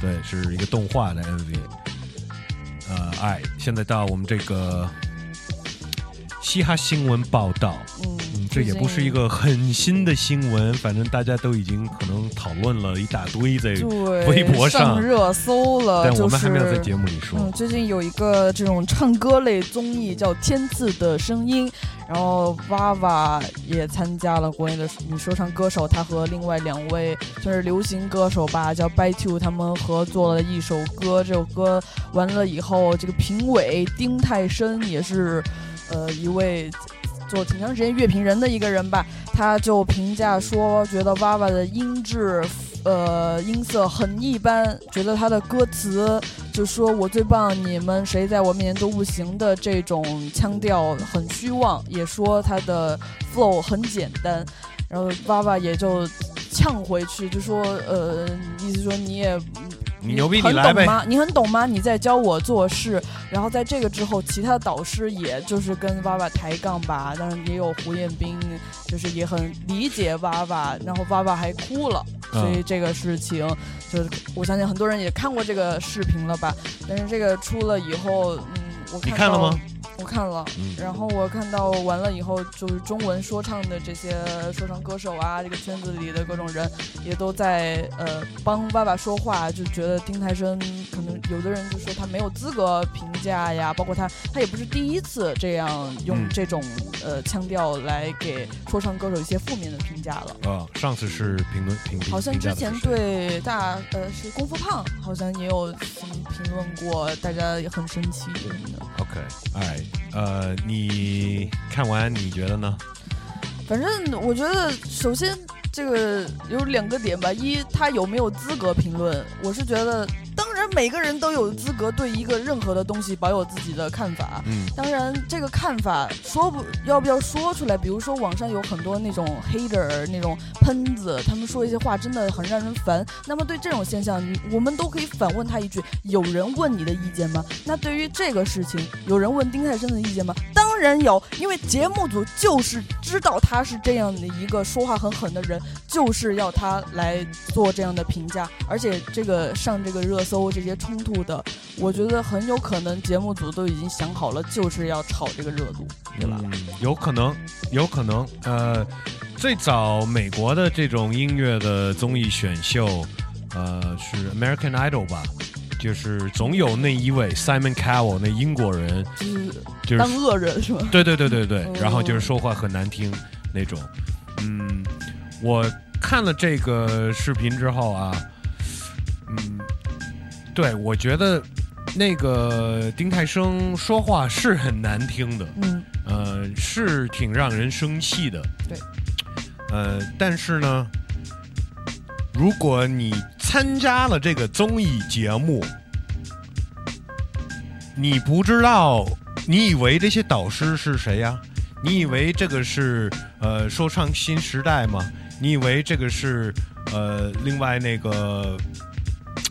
对，是一个动画的 MV。呃，哎，现在到我们这个嘻哈新闻报道，嗯，这也不是一个很新的新闻，反正大家都已经可能讨论了一大堆在对，微博上，热搜了。但我们就是还没有在节目里说。嗯，最近有一个这种唱歌类综艺叫《天赐的声音》，然后娃娃也参加了国内的女说唱歌手，她和另外两位算是流行歌手吧，叫 By Two，他们合作了一首歌。这首歌完了以后，这个评委丁太升也是，呃，一位。做挺长时间乐评人的一个人吧，他就评价说，觉得娃娃的音质，呃，音色很一般，觉得他的歌词就说我最棒，你们谁在我面前都不行的这种腔调很虚妄，也说他的 flow 很简单，然后爸爸也就呛回去，就说，呃，意思说你也。你牛逼，你很来呗。懂吗？你很懂吗？你在教我做事。然后在这个之后，其他的导师也就是跟娃娃抬杠吧，当然也有胡彦斌，就是也很理解娃娃，然后娃娃还哭了。嗯所以这个事情，就是我相信很多人也看过这个视频了吧？但是这个出了以后，嗯，我你看到看了吗？我看了，嗯然后我看到完了以后，就是中文说唱的这些说唱歌手啊，这个圈子里的各种人也都在呃帮爸爸说话，就觉得丁太升可能有的人就说他没有资格评价呀，包括他他也不是第一次这样用嗯这种、呃腔调来给说唱歌手一些负面的评价了。啊，上次是评论评论好像之前对大呃是功夫胖，好像也有评论过，大家也很生气什么的。OK，哎，呃，你看完你觉得呢？反正我觉得，首先这个有两个点吧，一他有没有资格评论？我是觉得，当然然每个人都有资格对一个任何的东西保有自己的看法。嗯当然这个看法说不要不要说出来，比如说网上有很多那种 hater 那种喷子，他们说一些话真的很让人烦。那么对这种现象，我们都可以反问他一句：有人问你的意见吗？那对于这个事情，有人问丁太升的意见吗？当然有，因为节目组就是知道他是这样的一个说话很狠的人，就是要他来做这样的评价。而且这个上这个热搜这些冲突的，我觉得很有可能节目组都已经想好了，就是要炒这个热度，对吧？嗯，有可能，有可能。呃，最早美国的这种音乐的综艺选秀，呃，是 American Idol 吧？就是总有那一位 Simon Cowell 那英国人，就是当恶人是吧？对对对对对，哦然后就是说话很难听那种。嗯，我看了这个视频之后啊，嗯，对我觉得那个丁太升说话是很难听的，嗯，呃，是挺让人生气的。对，呃，但是呢，如果你参加了这个综艺节目，你不知道，你以为这些导师是谁呀？你以为这个是呃说唱新时代吗？你以为这个是呃另外那个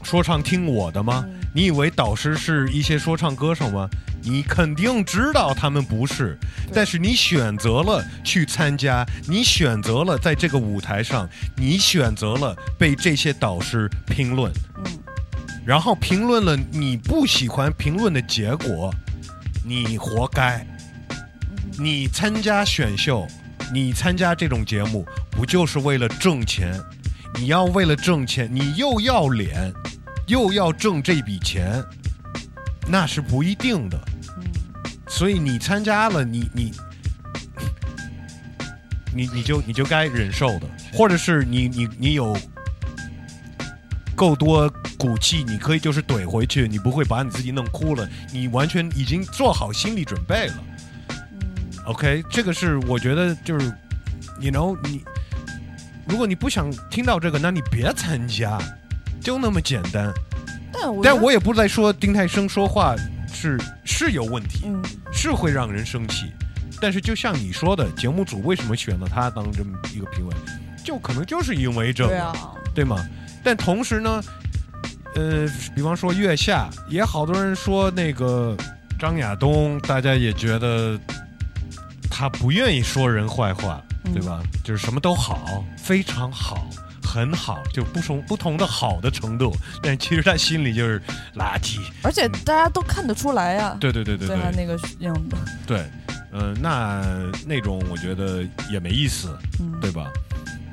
说唱听我的吗？你以为导师是一些说唱歌手吗？你肯定知道他们不是，但是你选择了去参加，你选择了在这个舞台上，你选择了被这些导师评论，然后评论了你不喜欢评论的结果，你活该。你参加选秀，你参加这种节目，不就是为了挣钱？你要为了挣钱，你又要脸，又要挣这笔钱，那是不一定的。所以你参加了，你你你你就你就该忍受的，或者是你你你有够多骨气，你可以就是怼回去，你不会把你自己弄哭了，你完全已经做好心理准备了。OK，这个是我觉得就是，you know，你如果你不想听到这个，那你别参加，就那么简单。但我但我也不在说丁太升说话是是有问题，嗯是会让人生气。但是就像你说的，节目组为什么选了他当这么一个评委，就可能就是因为这个，对啊对吗？但同时呢，呃，比方说月下，也好多人说那个张亚东，大家也觉得他不愿意说人坏话，对吧？就是什么都好，非常好。很好，就不同不同的好的程度，但其实他心里就是垃圾。而且大家都看得出来呀、对对对对对对他那个样子，对，呃，那那种我觉得也没意思，嗯对吧？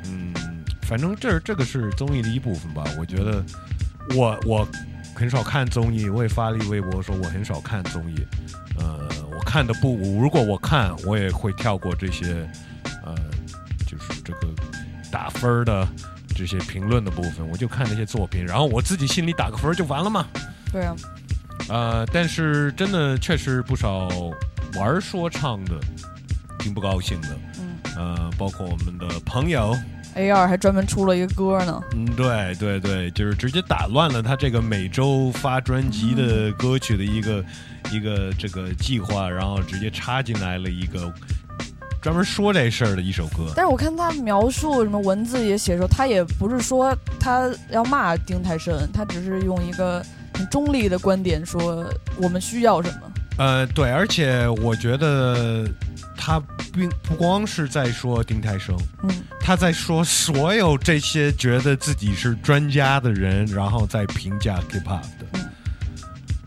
嗯，反正这这个是综艺的一部分吧。我觉得我我很少看综艺，我也发了一微博说我很少看综艺。呃，我看的不，如果我看，我也会跳过这些，呃，就是这个打分的这些评论的部分，我就看那些作品，然后我自己心里打个分就完了嘛。对啊，呃，但是真的确实不少玩说唱的挺不高兴的，嗯，呃，包括我们的朋友，A 二还专门出了一个歌呢，嗯，对对对，就是直接打乱了他这个每周发专辑的歌曲的一个、一个这个计划，然后直接插进来了一个专门说这事儿的一首歌。但是我看他描述什么文字也写说，他也不是说他要骂丁太升，他只是用一个很中立的观点说我们需要什么。呃，对，而且我觉得他并不光是在说丁太生，嗯，他在说所有这些觉得自己是专家的人，然后在评价 K-pop 的，嗯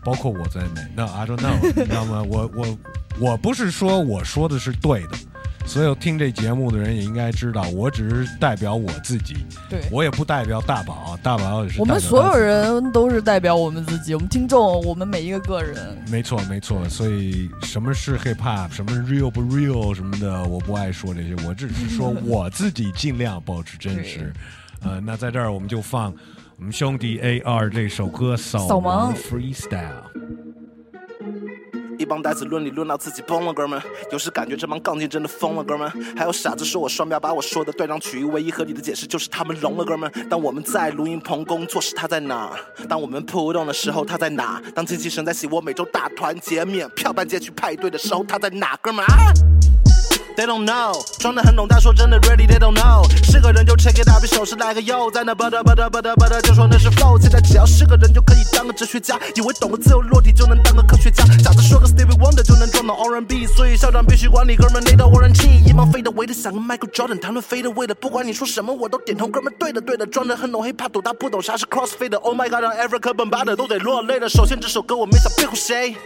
包括我在内。那 I don't know，你知道吗？我我我不是说我说的是对的。所有听这节目的人也应该知道，我只是代表我自己，对我也不代表大宝，大宝也是我们所有人都是代表我们自己，我们听众，我们每一个个人。没错，没错。所以什么是 hip hop，什么是 real 不 real 什么的，我不爱说这些，我只是说我自己尽量保持真实。呃，那在这儿我们就放我们兄弟 A R 这首歌《扫盲 Freestyle》。一帮呆子论理论到自己崩了，哥们。有时感觉这帮杠精真的疯了，哥们。还有傻子说我双标，把我说的断章取义，唯一合理的解释就是他们聋了，哥们。当我们在录音棚工作时，他在哪？当我们扑动的时候，他在哪？当精气神在洗我每周大团结免票办街区派对的时候，他在哪，哥们啊？They don't know，装得很懂，但说真的，really they don't know。是个人就 check it out，比手势来个 yo，在那 butter butter butter butter，就说那是 flow。现在只要是个人就可以当个哲学家，以为懂个自由落体就能当个科学家，傻子说个 Stevie Wonder 就能撞到 R&B，所以校长必须管理哥们累到 warranty。一毛飞的围的想个 Michael Jordan，谈论飞的为的，不管你说什么我都点头，哥们对的对的，装得很懂 hip hop，懂他不懂啥是 crossfade，Oh my god，让 every 课本巴的都得落泪了。首先这首歌我没想庇护谁。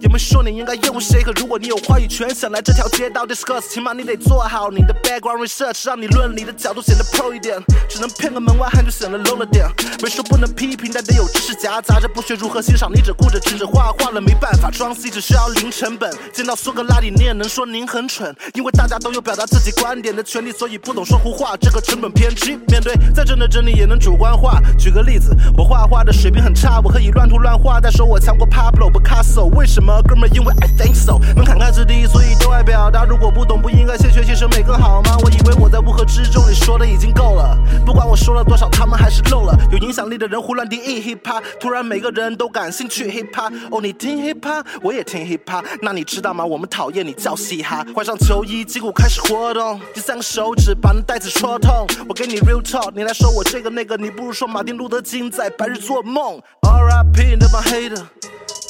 也没说你应该厌恶谁，可如果你有话语权，想来这条街道 discuss，起码你得做好你的 background research，让你论理的角度显得 pro 一点。只能骗个门外汉就显得 low 了点。没说不能批评，但得有知识夹杂着不学如何欣赏，你只顾着指指画画了，没办法装 C，只需要零成本。见到苏格拉底，你也能说您很蠢，因为大家都有表达自己观点的权利，所以不懂说胡话，这个成本偏低。面对再真的真理也能主观化。举个例子，我画画的水平很差，我可以乱涂乱画，但说我强过 Pablo Picasso，为什什么？哥们，因为 I think so，门槛开始低，所以都爱表达。如果不懂，不应该先学习审美更好吗？我以为我在乌合之众里说的已经够了，不管我说了多少，他们还是漏了。有影响力的人胡乱定义 hip hop，突然每个人都感兴趣 hip hop。哦，你听 hip hop，我也听 hip hop，那你知道吗？我们讨厌你叫嘻哈。换上球衣，筋骨开始活动，第三个手指把那袋子戳痛。我给你 real talk，你来说我这个那个，你不如说马丁路德金在白日做梦。R.I.P. 那帮黑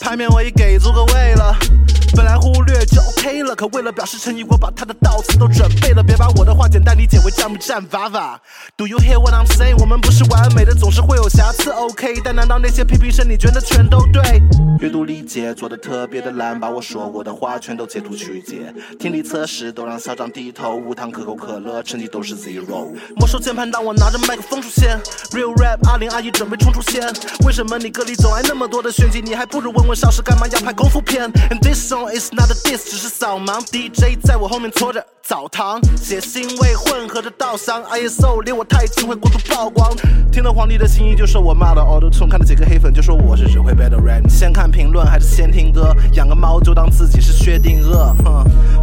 的。牌面我已给足个位了，本来忽略就 OK 了，可为了表示诚意，我把他的悼词都准备了。别把我的话简单理解为战不战法法。Do you hear what I'm saying？我们不是完美的，总是会有瑕疵。OK，但难道那些批评声你觉得全都对？阅读理解做的特别的烂，把我说过的话全都截图曲解。听力测试都让校长低头，无糖可口可乐成绩都是 zero。没收键盘，当我拿着麦克风出现，Real rap，阿玲阿姨准备冲出线。为什么你歌里总爱那么多的炫技？你还不如问问。少时干嘛要拍功夫片？And this song It's not a diss，只是扫盲。DJ 在我后面搓着澡堂，血腥味混合着稻香。ISO 离我太近会过度曝光。听到皇帝的心意就说我骂了 Auto Tune，看到几个黑粉就说我是只会 battle rap。先看评论还是先听歌？养个猫就当自己是薛定谔。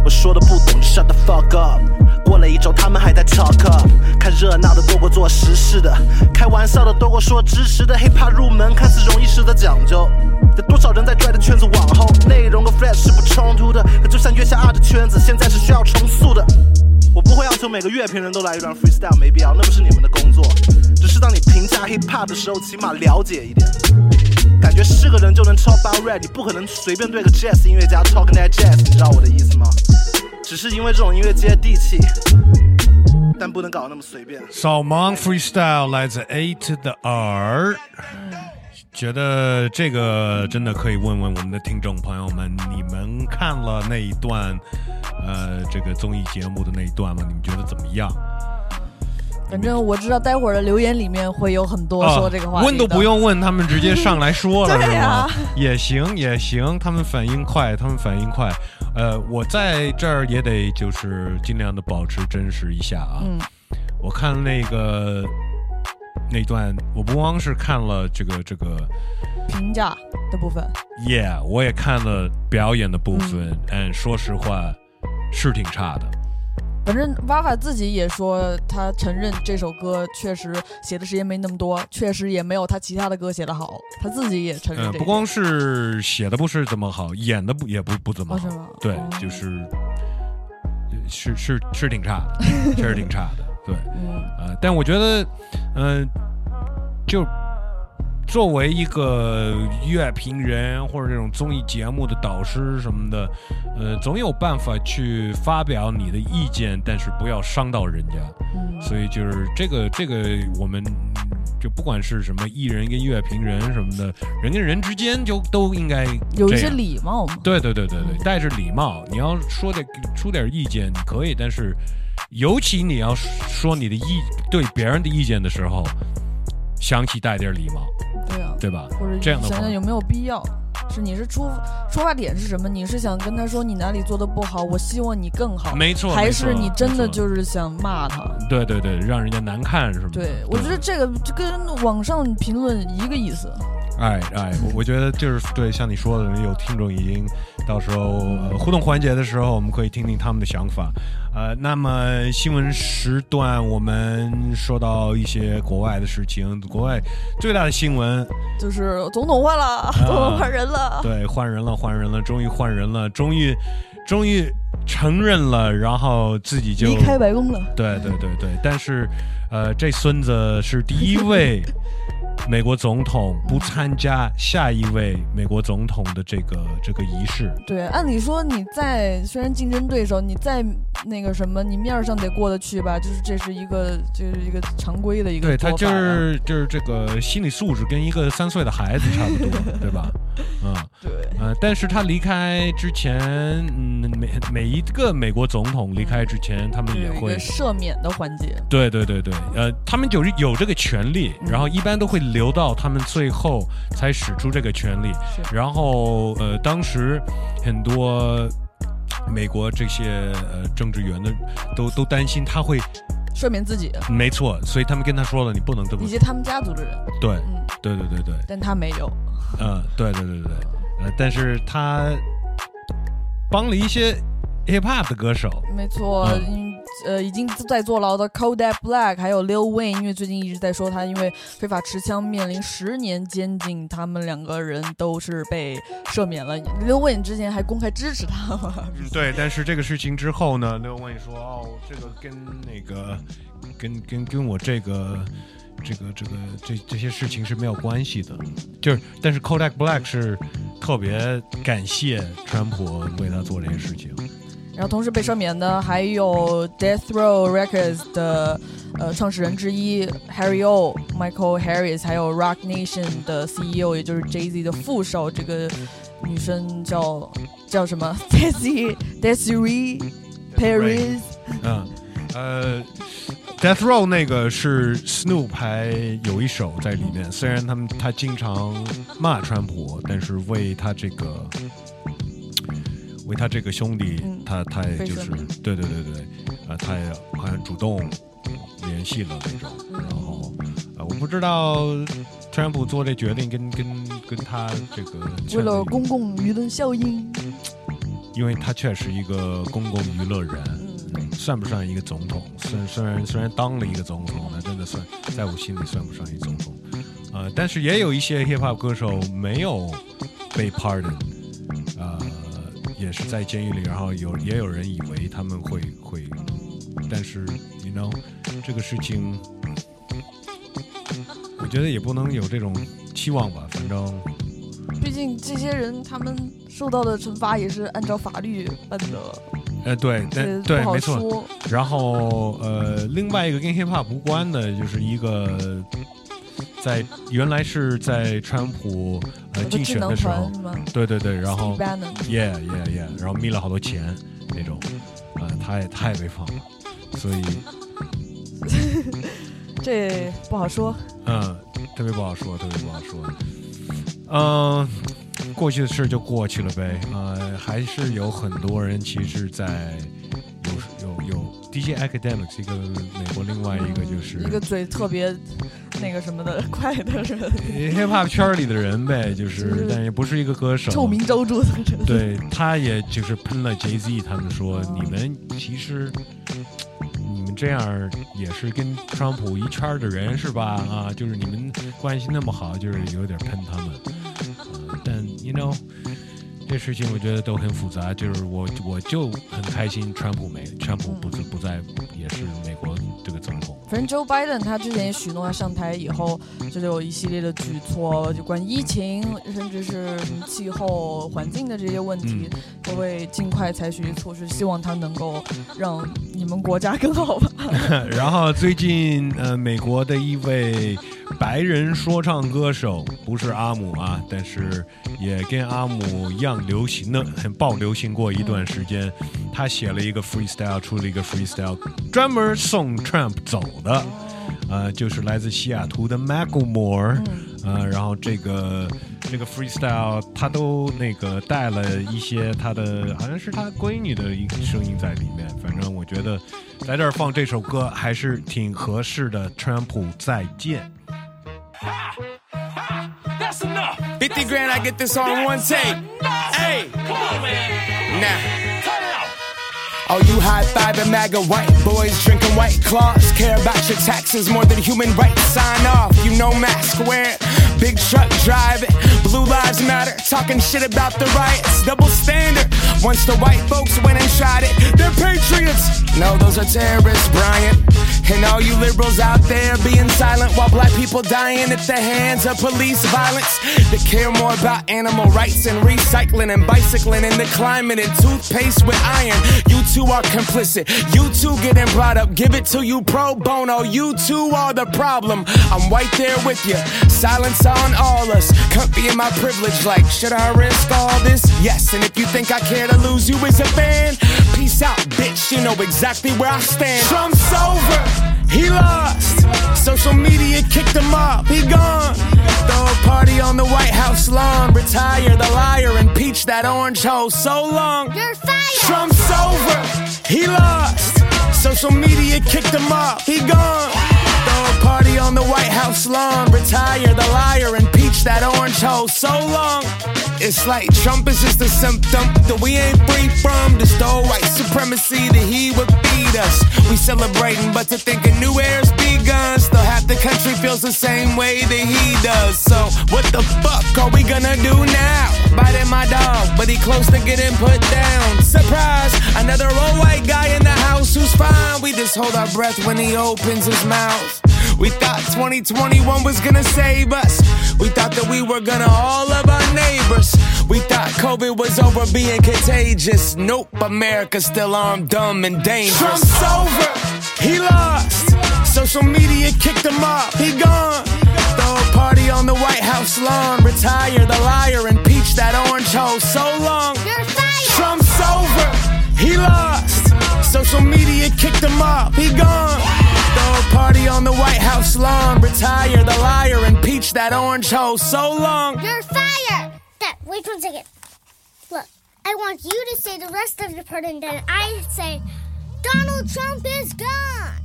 我说的不懂就 shut the fuck up。过了一周他们还在 talk up，看热闹的多过做实事的，开玩笑的多过说知识的。hiphop 入门看似容易，实则讲究。有多少人在拽着圈子往后？内容和 flash 是不冲突的，可就像月下二的圈子，现在是需要重塑的。我不会要求每个乐评人都来一段 freestyle，没必要，那不是你们的工作。只是当你评价 hip hop 的时候，起码了解一点。感觉是个人就能超 about rap，你不可能随便对个 jazz 音乐家 talking that jazz，你知道我的意思吗？只是因为这种音乐接地气，但不能搞那么随便。扫盲 freestyle 来自 A to the R。觉得这个真的可以问问我们的听众朋友们，你们看了那一段，呃，这个综艺节目的那一段吗？你们觉得怎么样？反正我知道，待会儿的留言里面会有很多说这个话、啊。问都不用问，他们直接上来说了，是吗？也行，也行，他们反应快，他们反应快。呃，我在这儿也得就是尽量的保持真实一下啊。嗯，我看那个。那段我不光是看了这个这个评价的部分，Yeah，我也看了表演的部分，嗯，说实话是挺差的。反正瓦法自己也说，他承认这首歌确实写的时间没那么多，确实也没有他其他的歌写的好，他自己也承认、嗯。不光是写的不是怎么好，演的不也不不怎么好，哦、对，哦、就是是是是挺差的，确实挺差的。对，嗯，呃，但我觉得，嗯、呃，就作为一个乐评人或者这种综艺节目的导师什么的，呃，总有办法去发表你的意见，但是不要伤到人家。嗯，所以就是这个这个，我们就不管是什么艺人跟乐评人什么的，人跟人之间就都应该有一些礼貌嘛。对对对对对，带着礼貌，你要说点出点意见，你可以，但是。尤其你要说你的意对别人的意见的时候，想起带点礼貌，对啊，对吧？或者这样的想想有没有必要？是你是出出发点是什么？你是想跟他说你哪里做的不好，我希望你更好，没错，还是你真的就是想骂他？对对对，让人家难看是吗？对，我觉得这个就跟网上评论一个意思。哎哎，我我觉得就是对，像你说的，有听众已经到时候、呃、互动环节的时候，我们可以听听他们的想法。呃，那么新闻时段我们说到一些国外的事情，国外最大的新闻就是总统换了，总统换人了。啊对，换人了，换人了，终于换人了，终于终于承认了，然后自己就离开白宫了。对对对对，但是呃，这孙子是第一位。美国总统不参加下一位美国总统的这个这个仪式。对，按理说你在虽然竞争对手，你在那个什么，你面上得过得去吧？就是这是一个就是一个常规的一个对他就是就是这个心理素质跟一个三岁的孩子差不多，对吧？嗯，对，呃，但是他离开之前，嗯，每每一个美国总统离开之前，他们也会赦免的环节。对对对对，呃，他们有有这个权利，然后一般都会留到他们最后才使出这个权利。然后呃，当时很多美国这些呃政治员的都都担心他会，赦免自己，没错，所以他们跟他说了，你不能这么以及他们家族的人，对，对对对对，但他没有。呃，对对对对对，呃，但是他帮了一些 hip hop 的歌手，没错，嗯嗯呃，已经在坐牢的 Kodak Black 还有 Lil Wayne，因为最近一直在说他因为非法持枪面临十年监禁，他们两个人都是被赦免了。Lil Wayne 之前还公开支持他嘛？嗯对，但是这个事情之后呢，，Lil Wayne 说哦，这个跟那个跟跟跟我这个这个这个这这些事情是没有关系的，就是但是 Kodak Black 是特别感谢川普为他做这些事情。然后同时被赦免的还有 Death Row Records 的呃创始人之一 Harry O、Michael Harris，还有 Rock Nation 的 CEO，也就是 Jay Z 的副手。这个女生叫叫什么 Desi Desiree Perez。嗯，呃，Death Row 那个是 Snoop 还有一首在里面，虽然他们他经常骂川普，但是为他这个为他这个兄弟，他他也就是对对对对，呃，他也好像主动联系了那种，然后呃，我不知道川普做这决定跟跟跟他这个为了公共舆论效应，因为他确实一个公共娱乐人，算不上一个总统。虽然虽然虽然当了一个总统，那真的算在我心里算不上一个总统。呃，但是也有一些 hip hop 歌手没有被 pardon，呃，也是在监狱里，然后有也有人以为他们会会，但是 you know 这个事情，我觉得也不能有这种期望吧，反正。毕竟这些人他们受到的惩罚也是按照法律办的。呃，对，这但对没错。然后呃，另外一个跟 hip hop 无关的，就是一个在原来是在川普竞选的时候对对对，然后 yeah yeah yeah，然后眯了好多钱那种，呃，他也他也被放了，所以 这不好说。嗯，特别不好说，特别不好说。嗯、过去的事就过去了呗。呃，还是有很多人其实在有有有 DJ Academics 一个美国，另外一个就是一个嘴特别那个什么的 快的人，hip hop 圈里的人呗，就是但也不是一个歌手，臭名昭著的人。对，他也就是喷了 Jay Z，他们说你们其实你们这样也是跟川普一圈儿的人是吧？啊，就是你们关系那么好，就是有点喷他们。呃、但 you know 这事情我觉得都很复杂，就是我我就很开心，川普没川普不不在也是美国这个总统。反正 Joe Biden 他之前也许诺，他上台以后就有一系列的举措，就关于疫情，甚至是什么气候、环境的这些问题，都会尽快采取措施，希望他能够让你们国家更好吧。然后最近呃，美国的一位白人说唱歌手，不是阿姆啊，但是也跟阿姆一样流行的，很爆流行过一段时间。他写了一个 freestyle，出了一个 freestyle，专门送 Trump 走的。呃，就是来自西雅图的 Macklemore，呃，然后这个这个 freestyle 他都那个带了一些他的，好像是他闺女的一个声音在里面。反正我觉得在这儿放这首歌还是挺合适的。Trump 再见。That's enough. 50 grand, I get this on one take. Hey, Come on, man. now. All you high five and MAGA white boys drinking white claws. Care about your taxes more than human rights. Sign off, you know mask wear. Big truck driving, blue lives matter. Talking shit about the riots, double standard. Once the white folks went and shot it, they're patriots. No, those are terrorists, Brian. And all you liberals out there being silent while black people dying at the hands of police violence. They care more about animal rights and recycling and bicycling and the climate and toothpaste with iron. You two are complicit. You two getting brought up. Give it to you pro bono. You two are the problem. I'm right there with you. Silence on all us. Comfy in my privilege. Like, should I risk all this? Yes. And if you think I care to lose you as a fan, peace out, bitch. You know exactly where I stand. Trump's over. He lost. Social media kicked him off. He gone. Throw a party on the White House lawn. Retire the liar. Impeach that orange hoe so long. You're fired. Trump's over. He lost. Social media kicked him off. He gone. Party on the White House lawn. Retire the liar. Impeach that orange hoe so long. It's like Trump is just a symptom that we ain't free from. This old white supremacy that he would feed us. We celebrating, but to think a new era's begun. Still half the country feels the same way that he does. So what the fuck are we gonna do now? Biting my dog, but he close to getting put down. Surprise! Another old white guy in the house who's fine. We just hold our breath when he opens his mouth. We thought 2021 was gonna save us. We thought that we were gonna all of our neighbors. We thought COVID was over being contagious. Nope, America's still armed, dumb, and dangerous. Trump's over. He lost. Social media kicked him off. He gone. Throw a party on the White House lawn. Retire the liar. And impeach that orange hoe so long. Trump's over. He lost. Social media kicked him off. He gone. Throw a party on the White House lawn. Retire the liar. Impeach that orange hoe so long. You're fired. Dad, wait one second. Look, I want you to say the rest of the part and then I say, Donald Trump is gone.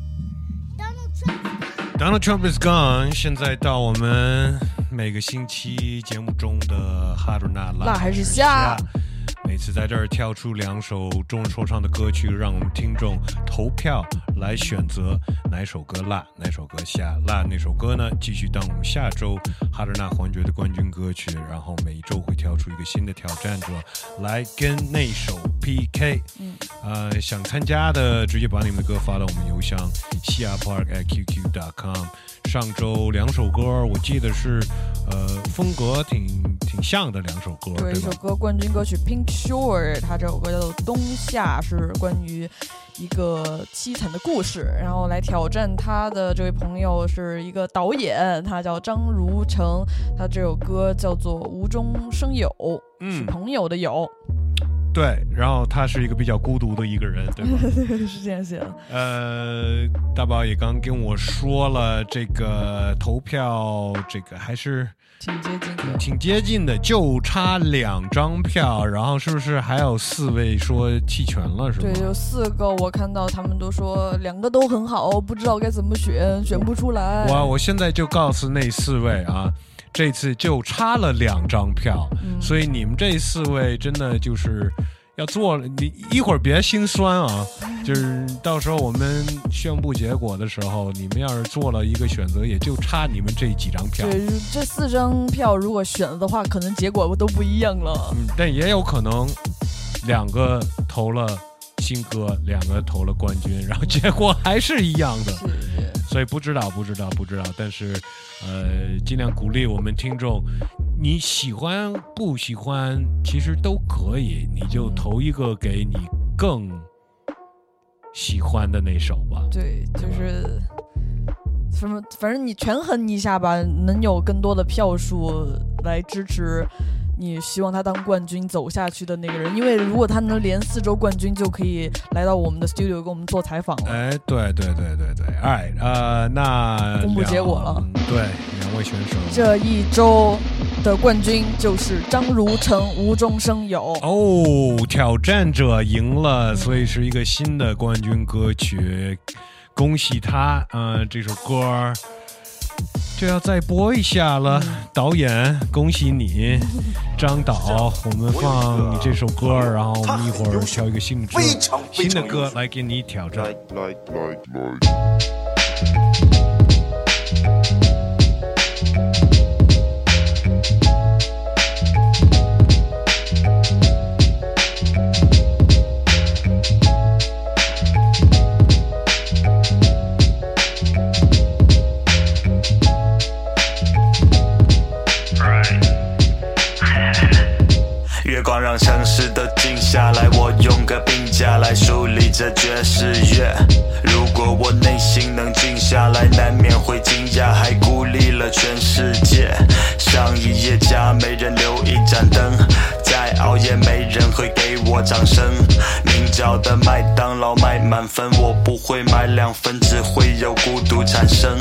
Donald Trump. Donald Trump is gone。现在到我们每个星期节目中的哈鲁纳辣还是虾？ 每次在这儿挑出两首中文说唱的歌曲，让我们听众投票来选择哪首歌辣，哪首歌下辣。那首歌呢，继续当我们下周哈德纳环爵的冠军歌曲。然后每一周会挑出一个新的挑战者来跟那首 PK。嗯，呃，想参加的直接把你们的歌发到我们邮箱西上周两首歌，我记得是呃风格挺挺像的两首歌，对，对一首？歌冠军歌曲 Pink Shore，它这首歌叫做《冬夏》，是关于一个凄惨的故事。然后来挑战他的这位朋友是一个导演，他叫张如成，他这首歌叫做《无中生有》，是嗯朋友的友，对，然后他是一个比较孤独的一个人，对吧？是这样写的。呃，大宝也刚跟我说了，这个投票这个还是挺接近的，挺接近的，就差两张票。然后是不是还有四位说弃权了？是吗？对，有四个，我看到他们都说两个都很好，不知道该怎么选，选不出来。我我现在就告诉那四位啊，这次就差了两张票，嗯所以你们这四位真的就是要做，你一会儿别心酸啊，就是到时候我们宣布结果的时候，你们要是做了一个选择，也就差你们这几张票。对，这四张票如果选了的话，可能结果都不一样了。嗯，但也有可能两个投了新歌，两个投了冠军，然后结果还是一样的。所以不知道，不知道，不知道。但是，呃，尽量鼓励我们听众，你喜欢不喜欢，其实都可以，你就投一个给你更喜欢的那首吧。对，就是什么，反正你权衡一下吧，能有更多的票数来支持你希望他当冠军走下去的那个人。因为如果他能连四周冠军，就可以来到我们的 studio 跟我们做采访了。哎，对对对对对，哎，呃，那公布结果了对，两位选手。这一周的冠军就是张如成，无中生有。哦，挑战者赢了，所以是一个新的冠军歌曲，恭喜他！呃，这首歌儿就要再播一下了。导演，恭喜你，张导，我们放你这首歌，然后我们一会儿挑一个新歌非常非新的歌来给你挑战。下来，我用个评价来梳理这爵士乐。如果我内心能静下来，难免会惊讶，还孤立了全世界。上一夜家没人留一盏灯，再熬夜没人会给我掌声。明早的麦当劳卖满分，我不会买两份，只会有孤独产生。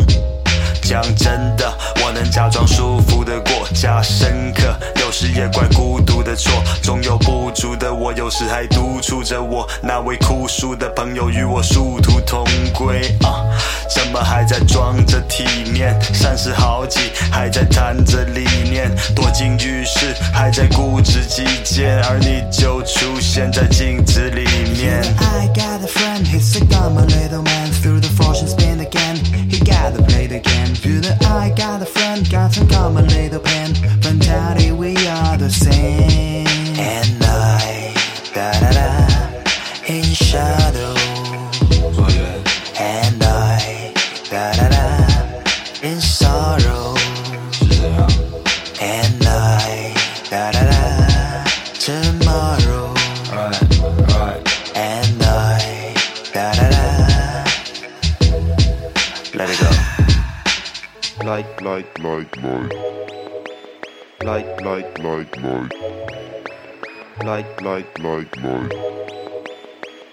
讲真的，我能假装舒服的过，假深刻，时也怪孤独的错，总有不足的我，有时还督促着我。那位酷暑的朋友与我殊途同归啊，怎么还在装着体面？善事好几，还在谈着理念，躲进浴室还在固执己见，而你就出现在镜子里面。I got a friend, he's a gum, a little man through the fortune spin again. He gotta play the game. Feel that I got a friend, got some common little pen. Mentality, we are the same. And I, da da da, in shadow. Oh, and I, da da da, in sorrow. And I, da da da, tomorrow. And I, da da da. let it go. Like, like, like, like. Like, like, like, like. Like, like, like, like.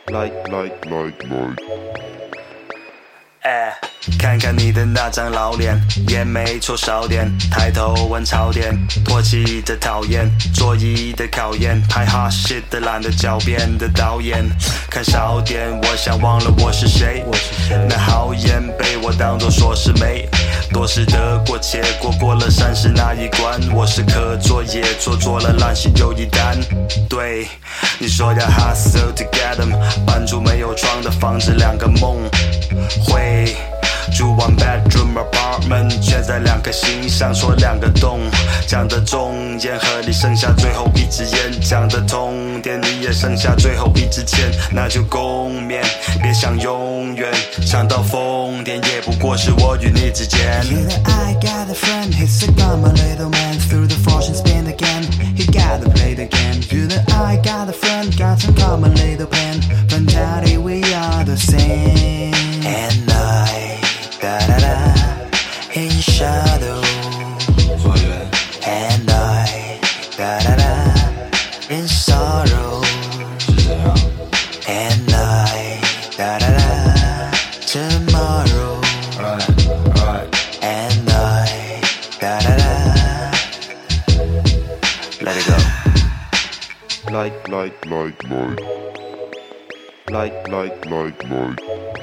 Like, like, like, like. 哎，看看你的那张老脸，也没错少点。抬头问槽点，唾弃的讨厌，桌椅的考验，拍哈欠的懒得狡辩的导演，看少点，我想忘了我是谁。那豪言被我当作说是没，多是得过且过，过了三十那一关，我是可做也做，做了烂戏又一单。对，你说要 hustle to get 'em，搬出没有窗的房子，两个梦。会住 one bedroom apartment，圈在两颗心上，戳两个洞，讲得重烟盒里剩下最后一支烟，讲得通电你也剩下最后一支签，那就共勉，别想永远，想到疯癫也不过是我与你之间。That I got a friend, he's a a little man through the fortune spin again. He gotta play the game. That I got a friend, got some common little pen. Mentality, we are the same. And I, da da da, in shadow. And I, da da da, in sorrow. And I, tomorrow. And I, let it go. Like, like, like, like. Like, like, like, like.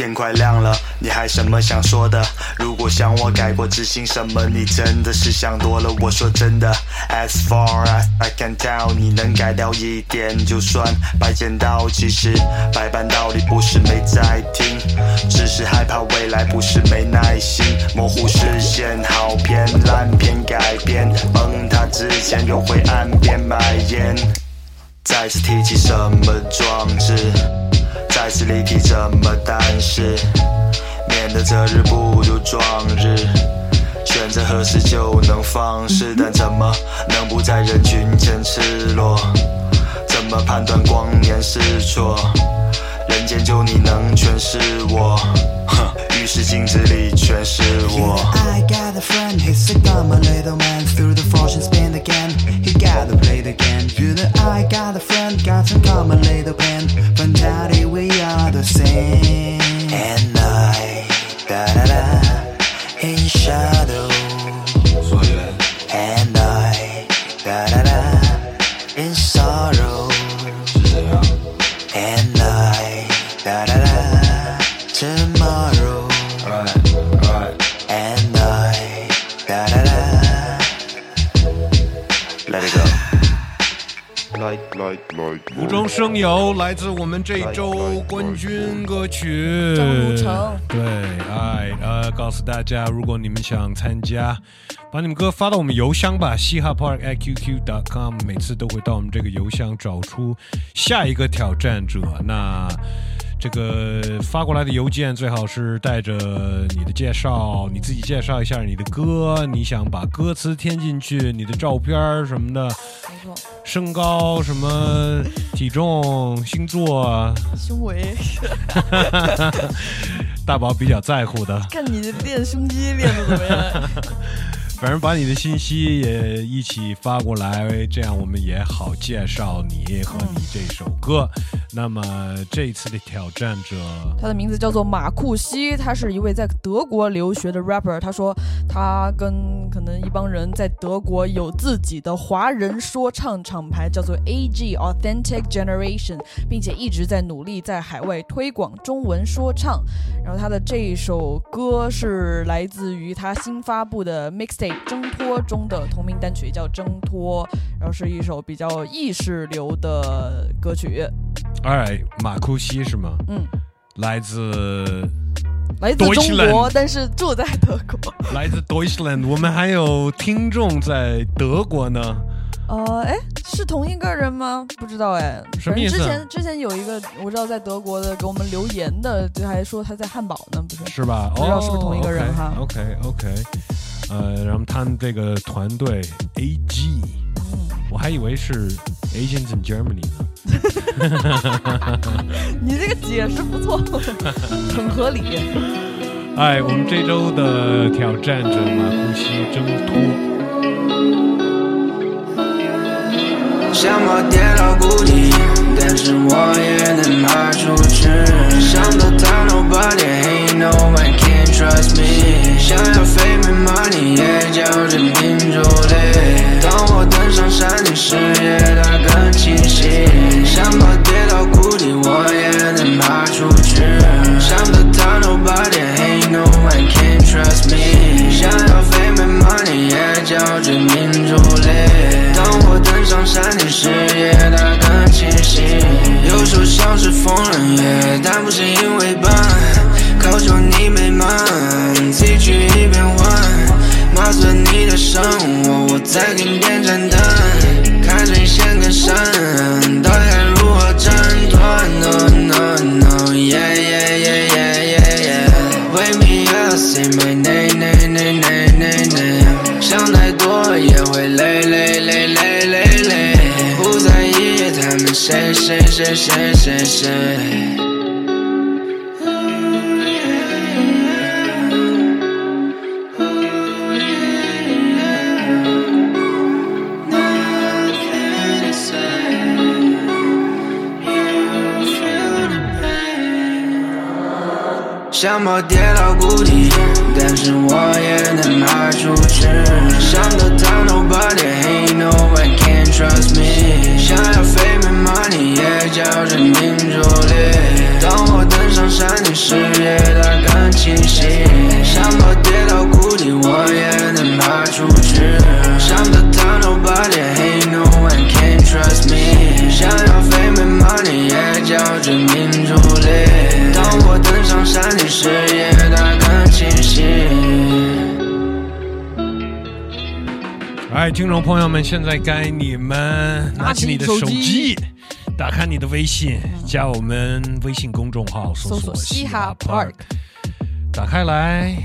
天快亮了，你还什么想说的？如果想我改过自新什么，你真的是想多了。我说真的，As far as I can tell，你能改掉一点就算。白捡到，其实百般道理不是没在听，只是害怕未来不是没耐心。模糊视线，好片烂片改编，崩塌之前又会岸边买烟。再次提起什么壮志，再次离题怎么但是，免得择日不如撞日。选择何时就能放肆，但怎么能不在人群前赤裸？怎么判断光年是错？人间就你能诠释我，哼，于是镜子里全是我。I got a friend, he's a gum, a little man through the fortune spin again. Gotta play the game. Feel that I got a friend, got some common little pen. Mentality, we are the same. And I, da da da, in shadow. 无中生有，来自我们这一周冠军歌曲张如成对，哎，呃，告诉大家，如果你们想参加，把你们歌发到我们邮箱吧，嘻哈 park at qq dot com，每次都会到我们这个邮箱找出下一个挑战者。那这个发过来的邮件最好是带着你的介绍，你自己介绍一下你的歌，你想把歌词填进去，你的照片儿什么的，没错，身高什么，体重、星座，胸围，大宝比较在乎的。看你练胸肌练的怎么样？反正把你的信息也一起发过来，这样我们也好介绍你和你这首歌。那么这一次的挑战者，他的名字叫做马库西，他是一位在德国留学的 rapper。他说他跟可能一帮人在德国有自己的华人说唱厂牌，叫做 AG Authentic Generation，并且一直在努力在海外推广中文说唱。然后他的这一首歌是来自于他新发布的 mixtape《挣脱》中的同名单曲，叫《挣脱》，然后是一首比较意识流的歌曲。哎，马库西是吗？嗯，来自来自中国，但是住在德国。来自 Deutschland，我们还有听众在德国呢。呃，哎，是同一个人吗？不知道哎。什么意思之前之前有一个我知道在德国的给我们留言的，就还说他在汉堡呢，不是？是吧？不知道是不是同一个人哈 OK OK，, 呃，然后他们这个团队 AG，、我还以为是 Agents in Germany 呢。你这个解释不错，很合理。哎，我们这周的挑战者马库西挣脱。像把跌到谷底，但是我也能爬出去。想得到 nobody ain't no one can trust me。想要 fame and money，也叫真命主力。当我登上山顶，视野它更清晰。想把跌到谷底，我也能爬出去。想得到 nobody ain't no one can trust me。想要 fame and money，也叫真命主力。当我登上山顶，视野它更清晰。有时候像是疯人夜，但不是因为笨。靠求你美满，自己去一边玩。麻醉你的生活我再给你点盏灯。谁谁谁谁谁谁。想把跌到谷底，但是我也能爬出去。想得到 nobody ain't no one can trust me。想要 fame money，也叫人命主力。当我登上山顶，视野它更清晰。想把跌到谷底，我也能爬出去。想得到 nobody ain't no one can trust me。想要 fame and money，也叫人命主力。当我登上山顶，视野它更清晰。哎，听众朋友们，现在该你们拿起你的手机，打开你的微信，加我们微信公众号，搜搜索嘻哈 Park，打开来，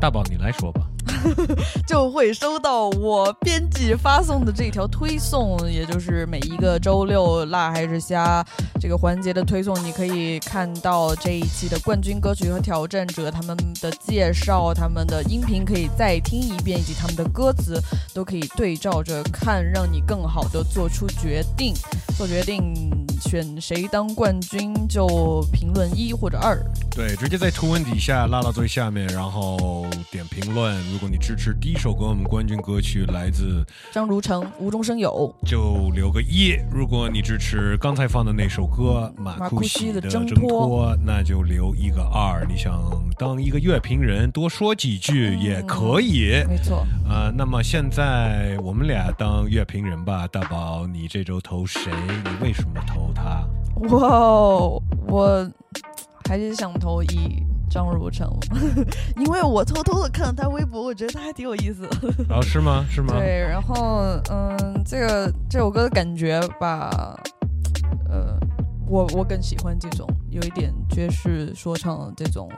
大宝你来说吧。就会收到我编辑发送的这条推送，也就是每一个周六辣还是虾这个环节的推送，你可以看到这一期的冠军歌曲和挑战者他们的介绍，他们的音频可以再听一遍，以及他们的歌词都可以对照着看，让你更好的做出决定。做决定选谁当冠军就评论一或者二。对，直接在图文底下拉到最下面，然后点评论。如果你支持第一首歌，我们冠军歌曲来自张如成《无中生有》，就留个一；如果你支持刚才放的那首歌马马库西的《挣挣脱那就留一个二。你想当一个乐评人，多说几句也可以。没错。呃，那么现在我们俩当乐评人吧，大宝，你这周投谁？你为什么投他？哇哦，我还是想投一张如成，因为我偷偷的看了他微博，我觉得他还挺有意思的。哦，是吗？是吗？对，然后嗯，这个这首歌的感觉吧，呃，我我更喜欢这种有一点爵士说唱的这种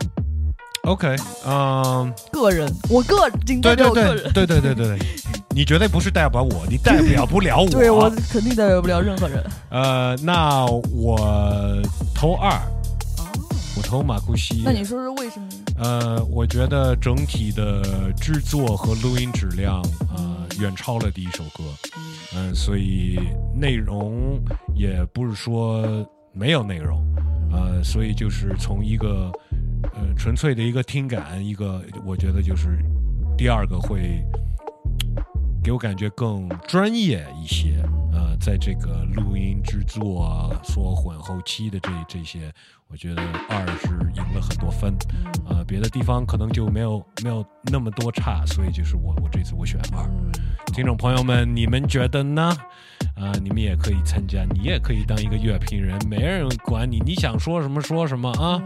OK，嗯，个人，我个仅代对对我个人，对对对对对对，你绝对不是代表我，你代表不了我。对我肯定代表不了任何人。呃，那我投二，我投马库西。那你说说为什么？呃，我觉得整体的制作和录音质量，呃，远超了第一首歌。嗯、所以内容也不是说没有内容，呃，所以就是从一个呃纯粹的一个听感，一个我觉得就是第二个会给我感觉更专业一些。呃，在这个录音制作啊、缩混后期的这这些，我觉得二是赢了很多分。呃，别的地方可能就没有没有那么多差，所以就是我我这次我选二。听众朋友们，你们觉得呢？啊、你们也可以参加，你也可以当一个乐评人，没人管你，你想说什么说什么啊，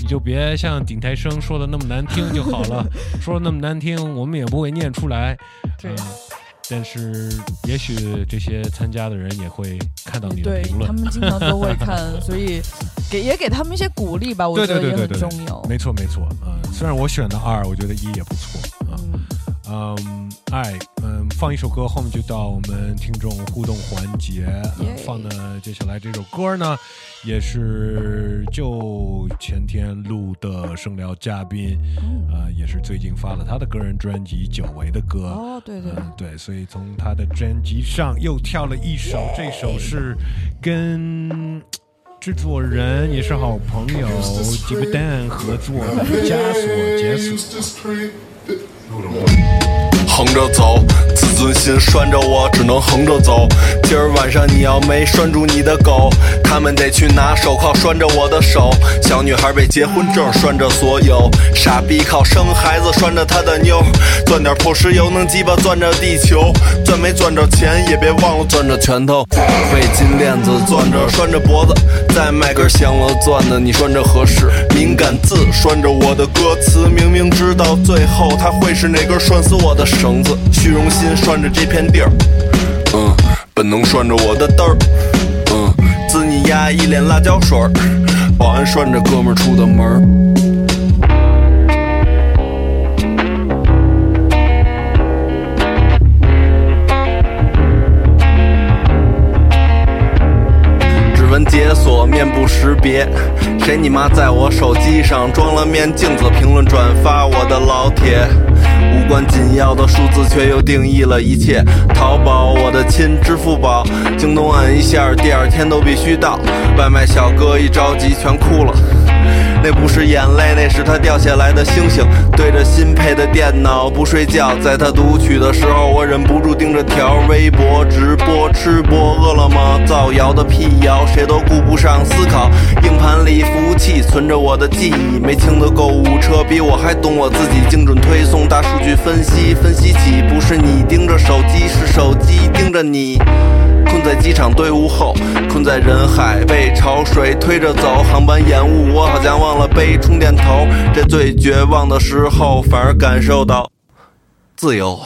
你就别像顶台生说的那么难听就好了，说的那么难听，我们也不会念出来。对。但是，也许这些参加的人也会看到你的评论，他们经常都会看，所以给也给他们一些鼓励吧，我觉得也很对对对对，重要。没错没错，嗯、虽然我选的二，我觉得一也不错啊。嗯，爱，嗯，放一首歌，后面就到我们听众互动环节。呃放的接下来这首歌呢，也是就前天录的声聊嘉宾，呃，也是最近发了他的个人专辑《久违的歌》。哦，对对嗯，对，所以从他的专辑上又跳了一首，这首是跟制作人也是好朋友吉布丹合作的《枷锁解锁》。横着走，自尊心拴着我，只能横着走。今儿晚上你要没拴住你的狗，他们得去拿手铐拴着我的手。小女孩被结婚证拴着所有，傻逼靠生孩子拴着他的妞，钻点破石油能鸡巴钻着地球，钻没钻着钱也别忘了钻着拳头。围巾链子攥着拴着脖子，再买根镶了钻的你拴着合适。敏感字拴着我的歌词，明明知道最后他会是那根拴死我的绳子。虚荣心拴着这片地儿，嗯，本能拴着我的灯儿，丫一脸辣椒水儿，保安拴着哥们儿出的门儿。指纹解锁，面部识别，谁你妈在我手机上装了面镜子？评论转发我的老铁，无关紧要的数字却又定义了一切。淘宝我的亲，支付宝，京东按一下，第二天都必须到。外卖小哥一着急全哭了。那不是眼泪，那是他掉下来的星星。对着新配的电脑不睡觉，在他读取的时候，我忍不住盯着条微博直播吃播，饿了么造谣的辟谣，谁都顾不上思考。硬盘里服务器存着我的记忆，没清的购物车比我还懂我自己，精准推送大数据分析，分析起不是你盯着手机，是手机盯着你。困在机场队伍后，困在人海，被潮水推着走，航班延误，我好像忘了背充电头。这最绝望的时候，反而感受到自由。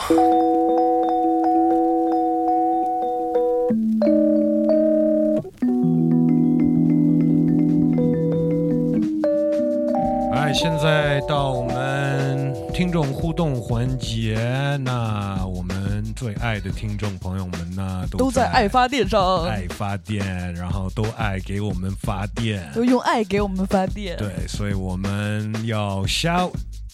哎，现在到我们听众互动环节，那我们最爱的听众朋友们呢，都在爱发电上，爱发电，然后都爱给我们发电，都用爱给我们发电。对，所以我们要 shout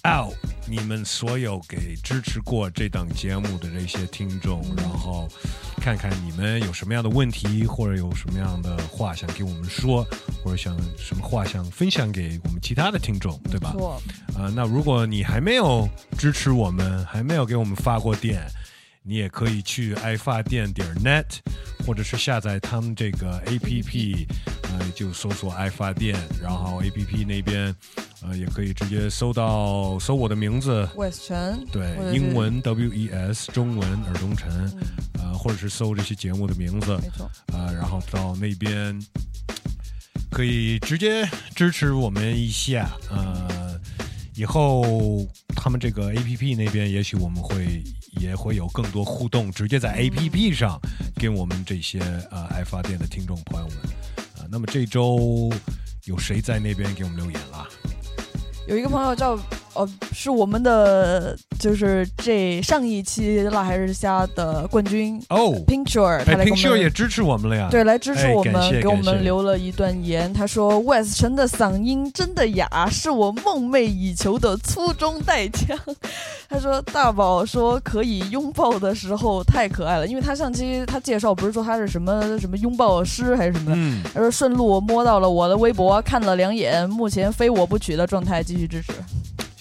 out 你们所有给支持过这档节目的这些听众，然后看看你们有什么样的问题，或者有什么样的话想给我们说，或者想什么话想分享给我们其他的听众，对吧？错啊、那如果你还没有支持我们，还没有给我们发过电，你也可以去爱发电点 net，或者是下载他们这个 A P P，呃，就搜索爱发电，然后 A P P 那边，呃，也可以直接搜到搜我的名字。陈，对英文 W E S，中文尔东城，呃，或者是搜这些节目的名字，没错，呃，然后到那边可以直接支持我们一下，呃，以后他们这个 A P P 那边，也许我们会也会有更多互动，直接在 A P P 上跟我们这些呃爱发电的听众朋友们，啊、那么这周有谁在那边给我们留言了？有一个朋友叫呃，是我们的就是这上一期辣还是虾的冠军哦 Shore，他来 Shore 也支持我们了呀，对，来支持我们，哎给我们留了一段言。他说：“West 陈的嗓音真的哑，是我梦寐以求的粗中带腔。”他说：“大宝说可以拥抱的时候太可爱了，因为他上期他介绍不是说他是什么什么拥抱师还是什么的，嗯他说顺路摸到了我的微博，看了两眼，目前非我不娶的状态，继续支持。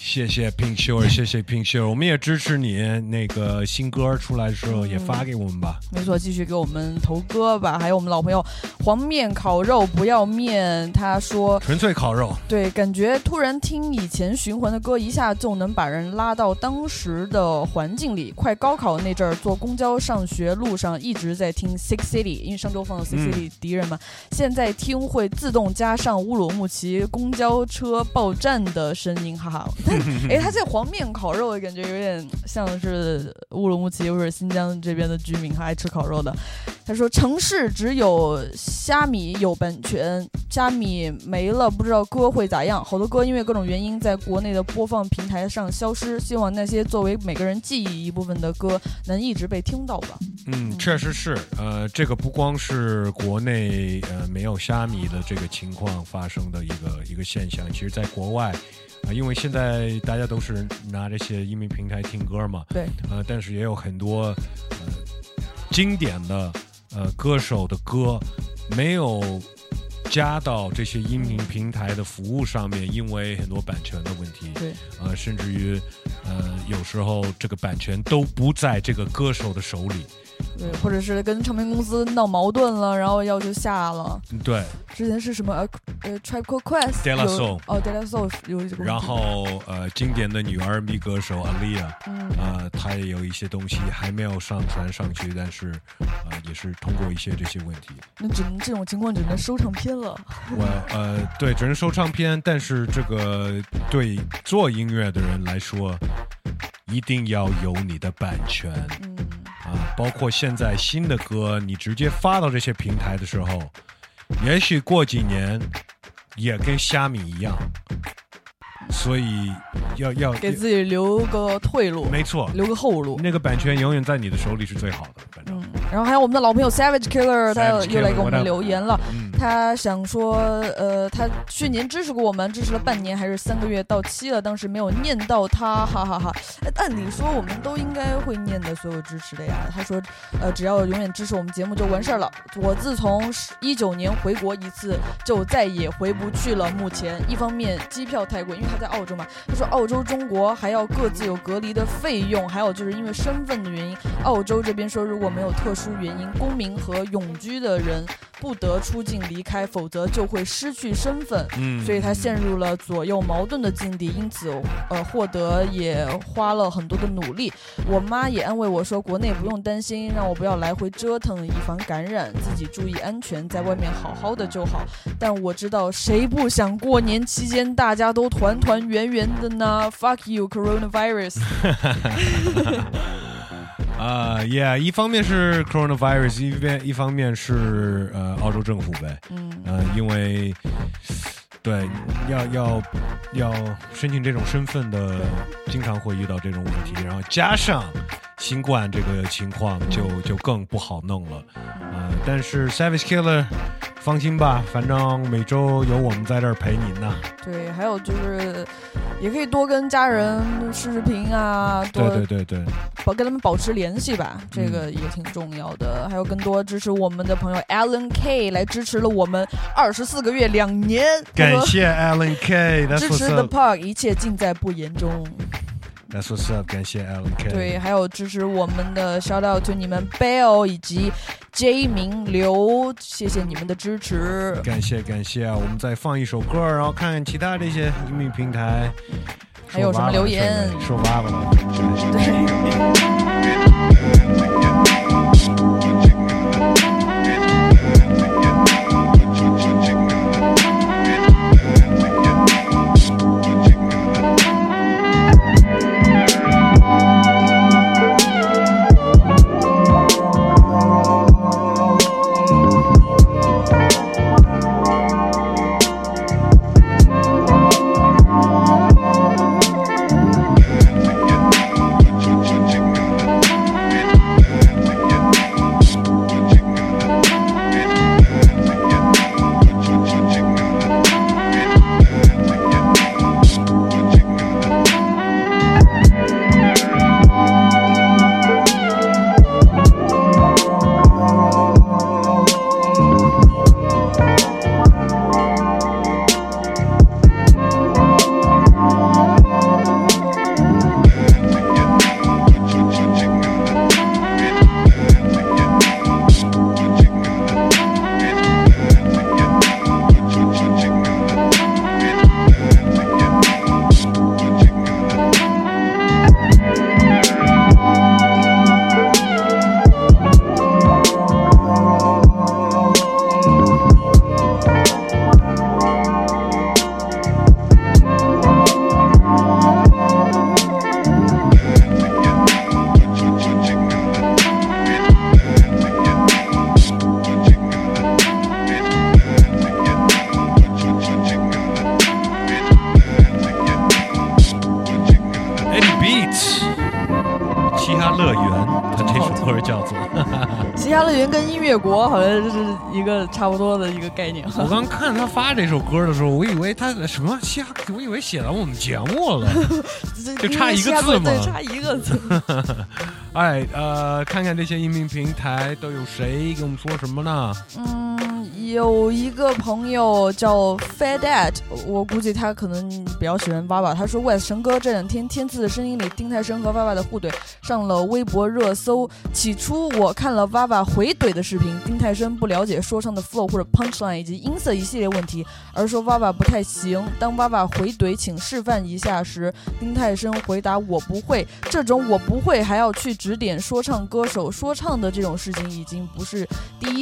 谢谢 Pink Shore，谢谢 Pink Shore，我们也支持你那个新歌出来的时候也发给我们吧。没错，继续给我们投歌吧。还有我们老朋友黄面烤肉不要面，他说纯粹烤肉，对，感觉突然听以前循环的歌，一下就能把人拉到当时的环境里。快高考那阵儿，坐公交上学路上一直在听 Six City，因为上周放的 Six 嗯 City 敌人嘛。现在听会自动加上乌鲁木齐公交车报站的声音，哈哈。但 哎，他这黄面烤肉感觉有点像是乌鲁木齐或者新疆这边的居民，还爱吃烤肉的。他说城市只有虾米有版权，虾米没了，不知道歌会咋样。好多歌因为各种原因在国内的播放平台上消失，希望那些作为每个人记忆一部分的歌能一直被听到吧。嗯，确实是，呃，这个不光是国内呃没有虾米的这个情况发生的一个一个现象，其实在国外。啊、因为现在大家都是拿这些音频平台听歌嘛，对，呃，但是也有很多呃经典的呃歌手的歌没有加到这些音频平台的服务上面，因为很多版权的问题，对，呃，甚至于呃有时候这个版权都不在这个歌手的手里，对，或者是跟唱片公司闹矛盾了，然后要求下了。对，之前是什么呃呃 Tribe Called Quest De La Soul 哦 De La Soul 有这个，然后呃，经典的女 R&B 歌手 Alia，嗯呃，她也有一些东西还没有上传上去，但是呃，也是通过一些这些问题，那只能这种情况只能收唱片了。我呃，对，只能收唱片，但是这个对做音乐的人来说，一定要有你的版权，嗯，啊，包括现在新的歌，你直接发到这些平台的时候，也许过几年也跟虾米一样，所以要要给自己留个退路，没错，留个后路。那个版权永远在你的手里是最好的，反正。然后还有我们的老朋友 Savage Killer，他又来给我们留言了。嗯他想说，呃，他去年支持过我们，支持了半年还是三个月，到期了，当时没有念到他，哈哈哈哎按理说我们都应该会念的所有支持的呀。他说，呃，只要永远支持我们节目就完事儿了。我自从一九年回国一次，就再也回不去了。目前一方面机票太贵，因为他在澳洲嘛，他说澳洲、中国还要各自有隔离的费用，还有就是因为身份的原因，澳洲这边说如果没有特殊原因，公民和永居的人不得出境离开，否则就会失去身份。嗯所以他陷入了左右矛盾的境地，因此呃获得也花了很多的努力。我妈也安慰我说，国内不用担心，让我不要来回折腾，以防感染，自己注意安全，在外面好好的就好。但我知道谁不想过年期间大家都团团圆圆的呢？Fuck you, coronavirus！啊、y e a h 一方面是 coronavirus，一边一方面是呃澳洲政府呗，嗯，呃，因为对要要要申请这种身份的，经常会遇到这种问题，然后加上新冠这个情况就就更不好弄了，呃，但是 Savage Killer 放心吧，反正每周有我们在这儿陪您呢。对，还有就是，也可以多跟家人视视频啊，多对对对对，保跟他们保持联系吧，这个也挺重要的。还有更多支持我们的朋友 Alan K 来支持了我们二十四个月两年，感谢 Alan K，支持 The Park，一切尽在不言中。That's what's up，感谢 Alan K。对，还有支持我们的 Shout out to 你们 Bell 以及 J 明刘，谢谢你们的支持。感谢感谢啊！我们再放一首歌，然后看看其他这些音频平台还有什么留言说爸爸了。园跟音乐国好像就是一个差不多的一个概念。我刚看他发这首歌的时候，我以为他什么瞎，我以为写到我们节目了，就差一个字嘛，对，差一个字。哎，呃，看看这些音频平台都有谁跟我们说什么呢？嗯，有一个朋友叫 Fadat，我估计他可能比较喜欢爸爸。他说：“West 神哥这两天《天赐的声音》里丁太升和爸爸的互怼上了微博热搜。起初我看了 VAVA 回怼的视频，丁太升不了解说唱的 flow 或者 punchline 以及音色一系列问题，而说 VAVA 不太行。当 VAVA 回怼请示范一下时，丁太升回答我不会。这种我不会还要去指点说唱歌手说唱的这种事情已经不是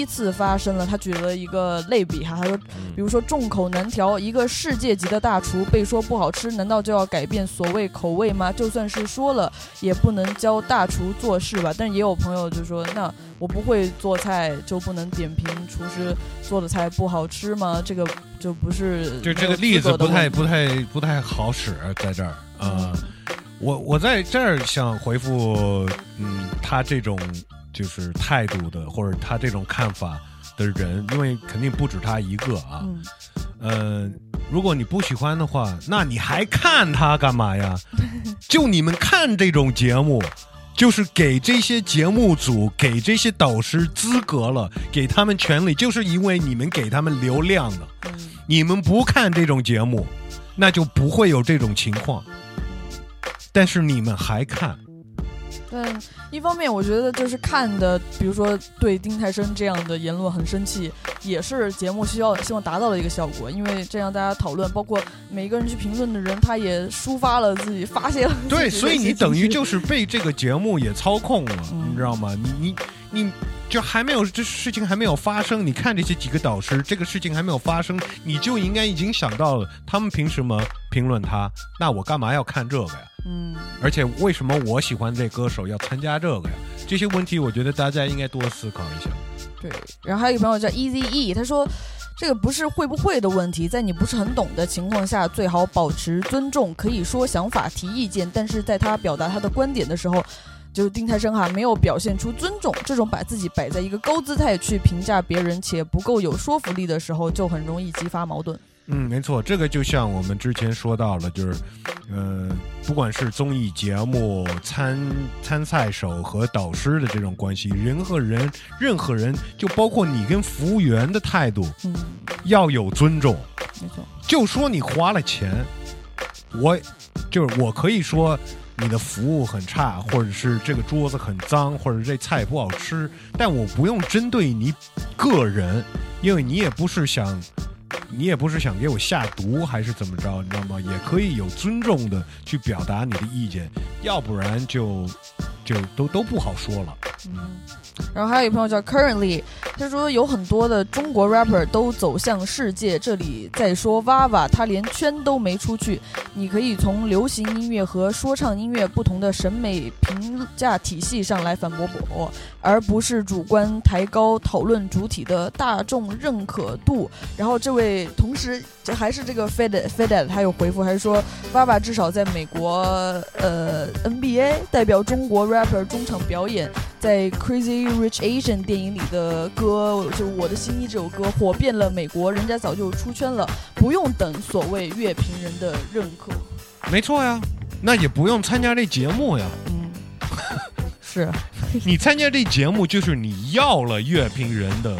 次发生了。他举了一个类比哈，他说，比如说众口难调，一个世界级的大厨被说不好吃，难道就要改变所谓口味吗？就算是说了，也不能教大厨做事吧。但是也有朋友就说，那我不会做菜，就不能点评厨师做的菜不好吃吗？这个就不是 就这个例子不太不太不太好使，在这儿啊。我我在这儿想回复，嗯，他这种就是态度的，或者他这种看法的人，因为肯定不止他一个啊。嗯。呃，如果你不喜欢的话，那你还看他干嘛呀？就你们看这种节目，就是给这些节目组、给这些导师资格了，给他们权利，就是因为你们给他们流量的。嗯。你们不看这种节目，那就不会有这种情况。但是你们还看，但一方面我觉得就是看的，比如说对丁太升这样的言论很生气，也是节目需要希望达到的一个效果，因为这样大家讨论，包括每一个人去评论的人，他也抒发了自己，发泄了。对，所以你等于就是被这个节目也操控了，嗯、你知道吗？你你你。就还没有这事情还没有发生，你看这些几个导师，这个事情还没有发生，你就应该已经想到了，他们凭什么评论他？那我干嘛要看这个呀？嗯，而且为什么我喜欢这歌手要参加这个呀？这些问题，我觉得大家应该多思考一下。对，然后还有一个朋友叫 Easy E，他说这个不是会不会的问题，在你不是很懂的情况下，最好保持尊重，可以说想法、提意见，但是在他表达他的观点的时候。就是丁太升哈，没有表现出尊重，这种把自己摆在一个高姿态去评价别人且不够有说服力的时候，就很容易激发矛盾。嗯，没错，这个就像我们之前说到了，就是，呃，不管是综艺节目参参赛手和导师的这种关系，人和人，任何人，就包括你跟服务员的态度，嗯，要有尊重。没错，就说你花了钱，我就是我可以说你的服务很差，或者是这个桌子很脏，或者这菜不好吃，但我不用针对你个人，因为你也不是想。你也不是想给我下毒还是怎么着，你知道吗？也可以有尊重的去表达你的意见，要不然就就都都不好说了。嗯，然后还有一朋友叫 Currently，他说有很多的中国 rapper 都走向世界，这里在说娃娃，他连圈都没出去。你可以从流行音乐和说唱音乐不同的审美评价体系上来反驳我，而不是主观抬高讨论主体的大众认可度。然后这位同时这还是这个 Fed Fed 他有回复，还是说娃娃至少在美国呃 NBA 代表中国 rapper 中场表演。在 Crazy Rich Asian 电影里的歌，就是《我的新衣》这首歌火遍了美国，人家早就出圈了，不用等所谓乐评人的认可。没错呀，那也不用参加这节目呀。嗯，是。你参加这节目，就是你要了乐评人的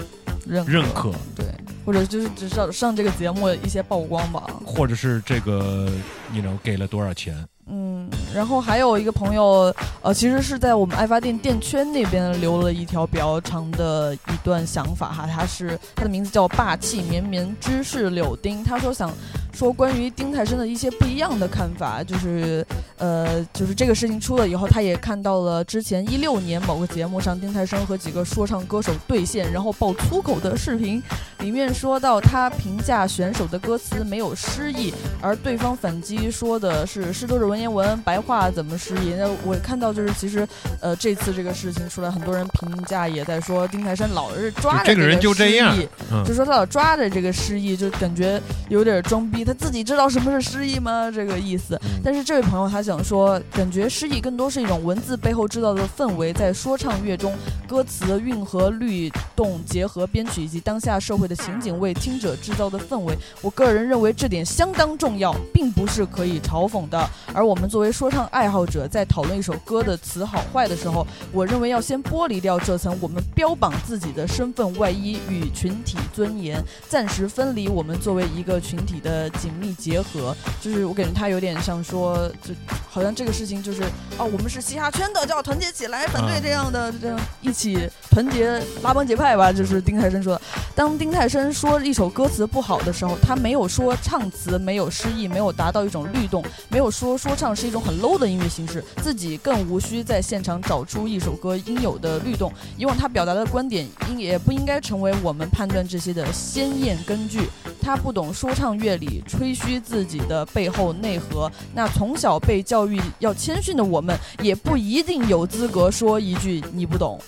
认认可，对，或者就是只上上这个节目一些曝光吧，或者是这个你 know 给了多少钱。嗯，然后还有一个朋友，呃，其实是在我们爱发电电圈那边留了一条比较长的一段想法哈，他是他的名字叫霸气绵绵芝士柳丁，他说想说关于丁太升的一些不一样的看法，就是呃，就是这个事情出了以后，他也看到了之前一六年某个节目上丁太升和几个说唱歌手对线，然后爆粗口的视频，里面说到他评价选手的歌词没有诗意，而对方反击说的是诗都是文。文言文白话怎么失忆？那我看到就是其实，呃，这次这个事情出来，很多人评价也在说丁太山老是抓着这个人就这样，就说他老抓着这个失忆，就感觉有点装逼。他自己知道什么是失忆吗？这个意思。但是这位朋友他想说，感觉失忆更多是一种文字背后制造的氛围，在说唱乐中，歌词韵和律动结合编曲以及当下社会的情景为听者制造的氛围。我个人认为这点相当重要，并不是可以嘲讽的。而我们作为说唱爱好者，在讨论一首歌的词好坏的时候，我认为要先剥离掉这层我们标榜自己的身份外衣与群体尊严，暂时分离我们作为一个群体的紧密结合。就是我感觉他有点像说，就好像这个事情就是哦，我们是嘻哈圈的，就要团结起来反对这样的，这样一起团结拉帮结派吧。就是丁太升说的。当丁太升说一首歌词不好的时候，他没有说唱词没有诗意，没有达到一种律动，没有说说。唱是一种很 low 的音乐形式，自己更无需在现场找出一首歌应有的律动。以往他表达的观点应也不应该成为我们判断这些的先验根据。他不懂说唱乐理，吹嘘自己的背后内核。那从小被教育要谦逊的我们，也不一定有资格说一句你不懂。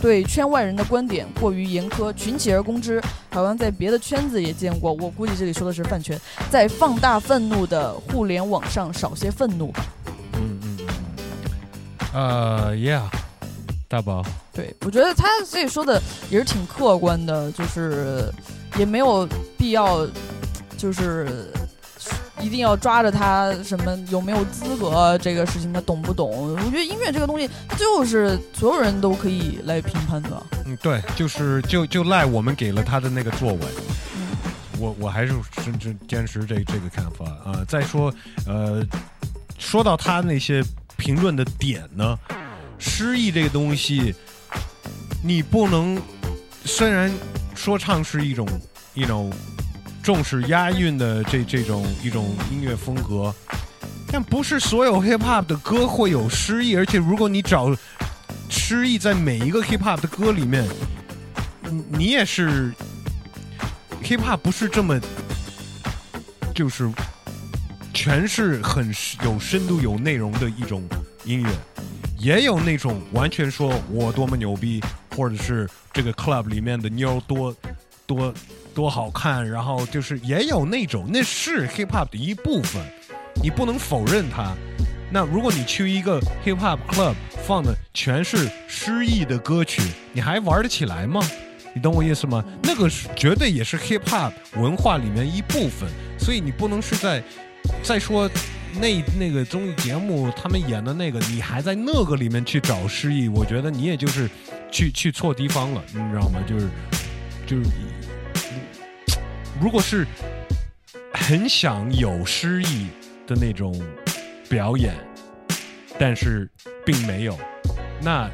对圈外人的观点过于严苛，群起而攻之，好像在别的圈子也见过。我估计这里说的是饭圈，在放大愤怒的互联网上少些愤怒吧。嗯嗯嗯。呃，Yeah，大宝。对，我觉得他这里说的也是挺客观的，就是也没有必要，就是。一定要抓着他什么有没有资格这个事情他懂不懂？我觉得音乐这个东西，它就是所有人都可以来评判的。嗯，对，就是就就赖我们给了他的那个座位。嗯，我我还是真真坚持这这个看法啊。再说，呃，说到他那些评论的点呢，诗意这个东西，你不能虽然说唱是一种一种。重视押韵的这这种一种音乐风格，但不是所有 hip hop 的歌会有诗意，而且如果你找诗意在每一个 hip hop 的歌里面，你也是 hip hop 不是这么就是全是很有深度有内容的一种音乐，也有那种完全说我多么牛逼，或者是这个 club 里面的妞多多。多好看，然后就是也有那种，那是 hip hop 的一部分，你不能否认它。那如果你去一个 hip hop club 放的全是失意的歌曲，你还玩得起来吗？你懂我意思吗？那个是绝对也是 hip hop 文化里面一部分，所以你不能是在再说那那个综艺节目他们演的那个，你还在那个里面去找失意，我觉得你也就是去去错地方了，你知道吗？就是就是，如果是很想有诗意的那种表演，但是并没有，那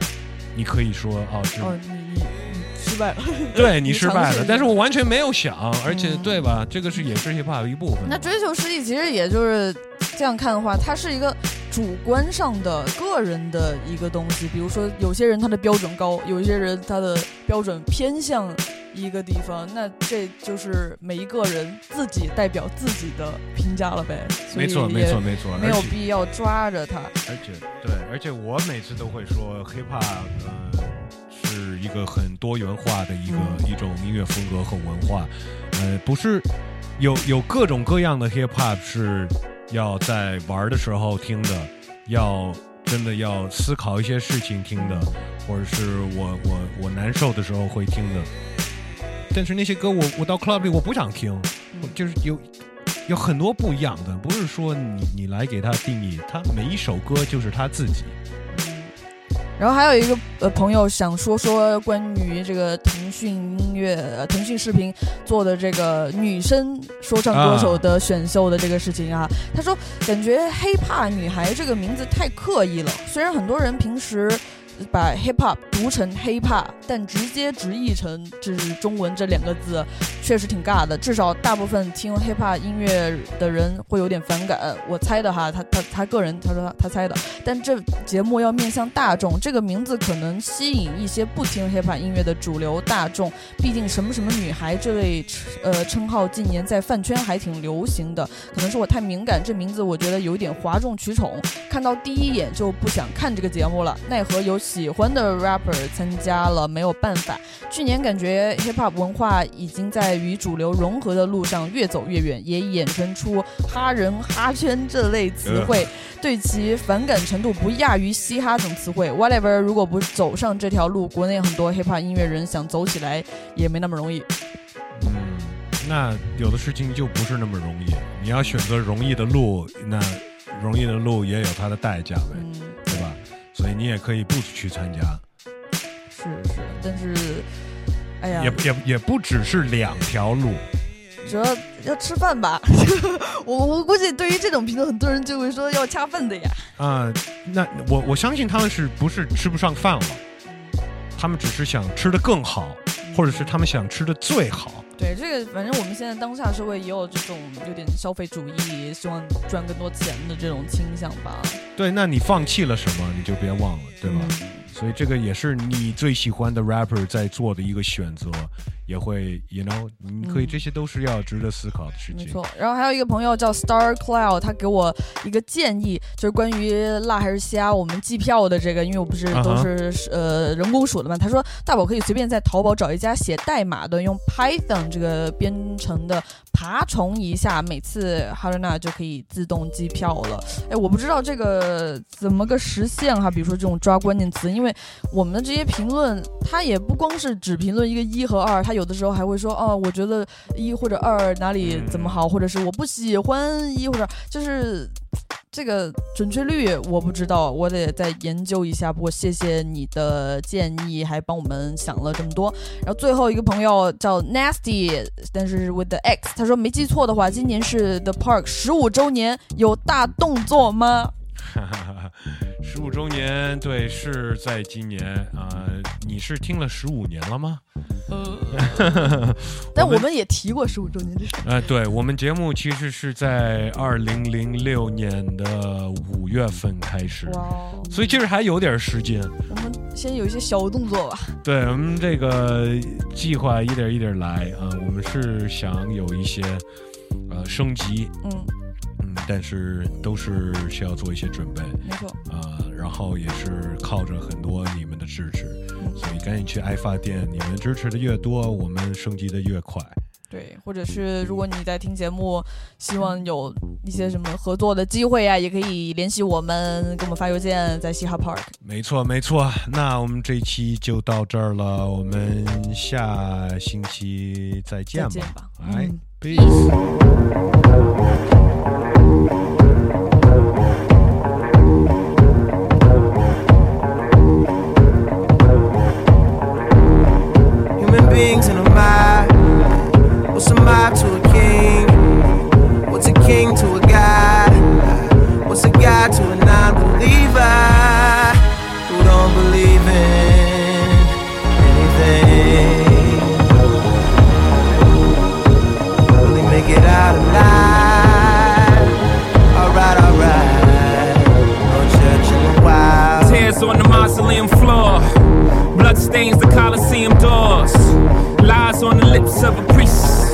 你可以说哦，是哦，你 你你失败了，对你失败了，但是我完全没有想，而且对吧？这个是也是 hiphop 的一部分。那追求诗意其实也就是这样看的话，它是一个主观上的个人的一个东西。比如说，有些人他的标准高，有一些人他的标准偏向一个地方，那这就是每一个人自己代表自己的评价了呗。没错没错没错没有必要抓着他。而且对，而且我每次都会说，hiphop 呃是一个很多元化的一个、一种音乐风格和文化，呃，不是有有各种各样的 hiphop 是要在玩的时候听的，要真的要思考一些事情听的，或者是我我我难受的时候会听的。但是那些歌我我到 club 里我不想听，我就是有有很多不一样的，不是说你你来给他定义，他每一首歌就是他自己。然后还有一个呃朋友想说说关于这个腾讯音乐、呃腾讯视频做的这个女生说唱歌手的选秀的这个事情啊，他说感觉黑怕女孩这个名字太刻意了，虽然很多人平时。把 hip hop 读成 hip hop，但直接直译成就是中文这两个字，确实挺尬的。至少大部分听 hip hop 音乐的人会有点反感。我猜的哈，他他他个人他说他猜的。但这节目要面向大众，这个名字可能吸引一些不听 hip hop 音乐的主流大众。毕竟什么什么女孩这类呃称号近年在饭圈还挺流行的。可能是我太敏感，这名字我觉得有点哗众取宠，看到第一眼就不想看这个节目了。奈何有喜欢的 rapper 参加了，没有办法。去年感觉 hip hop 文化已经在与主流融合的路上越走越远，也衍生出哈人、哈圈这类词汇，对其反感程度不亚于嘻哈等词汇。Whatever，如果不走上这条路，国内很多 hip hop 音乐人想走起来也没那么容易。那有的事情就不是那么容易，你要选择容易的路，那容易的路也有它的代价呗，对吧？所以你也可以不去参加，是是，但是，哎呀，也也也不只是两条路。主要要吃饭吧，我我估计对于这种评论，很多人就会说要恰饭的呀。啊、那我我相信他们是不是吃不上饭了？他们只是想吃的更好，或者是他们想吃的最好。对这个，反正我们现在当下社会也有这种有点消费主义，希望赚更多钱的这种倾向吧。对，那你放弃了什么，你就别忘了，对吧？所以这个也是你最喜欢的 rapper 在做的一个选择，也会，you know，你可以，这些都是要值得思考的事情。没错，然后还有一个朋友叫 Star Cloud，他给我一个建议，就是关于辣还是虾我们计票的这个，因为我不是都是、呃人工数的嘛。他说大宝可以随便在淘宝找一家写代码的，用 Python 这个编程的爬虫一下，每次哈瑞娜就可以自动计票了。哎，我不知道这个怎么个实现哈，比如说这种抓关键词，因为我们的这些评论，它也不光是只评论一个一和二，它有的时候还会说哦，我觉得一或者二哪里怎么好，或者是我不喜欢一或者就是。这个准确率我不知道，我得再研究一下。不过谢谢你的建议，还帮我们想了这么多。然后最后一个朋友叫 Nasty，但是 with the X，他说没记错的话，今年是 The Park 十五周年，有大动作吗？十五周年，对，是在今年啊、你是听了十五年了吗？呃，但我们也提过十五周年这事。呃，对我们节目其实是在二零零六年的五月份开始，所以其实还有点时间。我们先有一些小动作吧。对我们这个计划一点一点来啊、我们是想有一些呃升级，嗯嗯，但是都是需要做一些准备，没错啊、然后也是靠着很多你们的支持，所以赶紧去爱发电，你们支持的越多，我们升级的越快。对，或者是如果你在听节目，希望有一些什么合作的机会啊，也可以联系我们，给我们发邮件，在嘻哈 Park。没错，没错。那我们这一期就到这儿了，我们下星期再见吧。再见吧哎嗯，peace。Of a priest.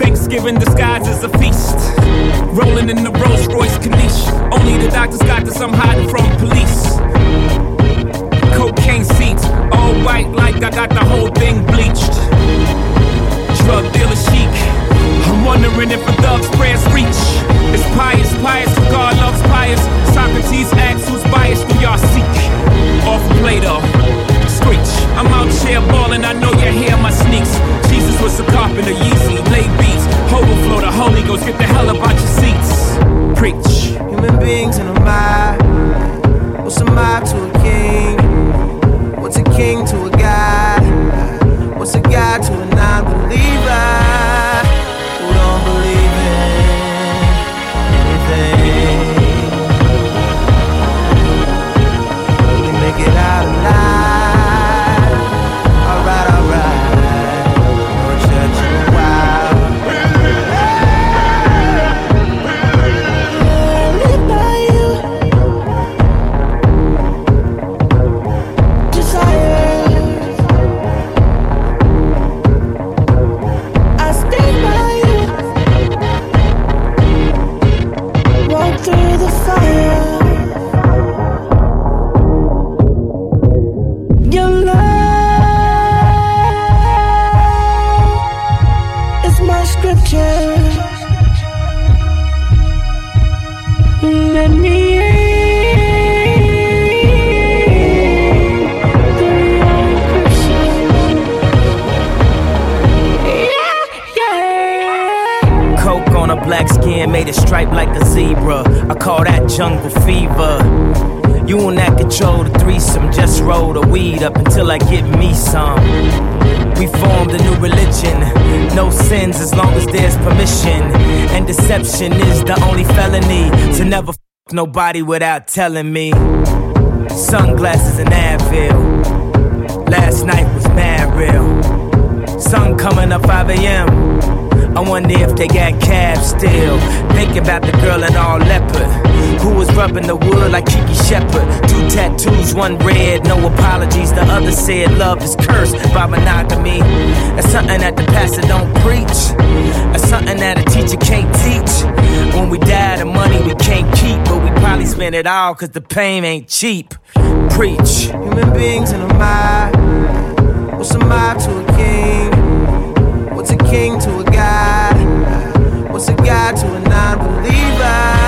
Thanksgiving disguised as a feast. Rolling in the Rolls Royce Caniche. Only the doctors got this, I'm hiding from police. Cocaine seats, all white like I got the whole thing bleached. Drug dealer chic. I'm wondering if a thug's prayers reach. It's pious, pious, God loves pious. Socrates asks who's biased, do y'all seek? Off Plato, screech. I'm out here balling, I know you hear my sneaks. Jesus was a carpenter, Yeezy, late beats. Overflow, the Holy Ghost, get the hell up out your seats. Preach. Human beings nobody without telling me. Sunglasses and Advil. Last night was mad real. Sun coming up 5 a.m. I wonder if they got cabs still. Thinking about the girl in all leopard. Who was rubbing the wood like Kiki Shepard. Two tattoos, one red, no apologies. The other said love is cursed by monogamy. That's something that the pastor don't preach. That's something that a teacher can't teach. When we die, the money we can't keep. But we probably spend it all cause the pain ain't cheap. Preach. Human beings in a mob. What's a mob to a king? What's a king to a god? What's a god to a non-believer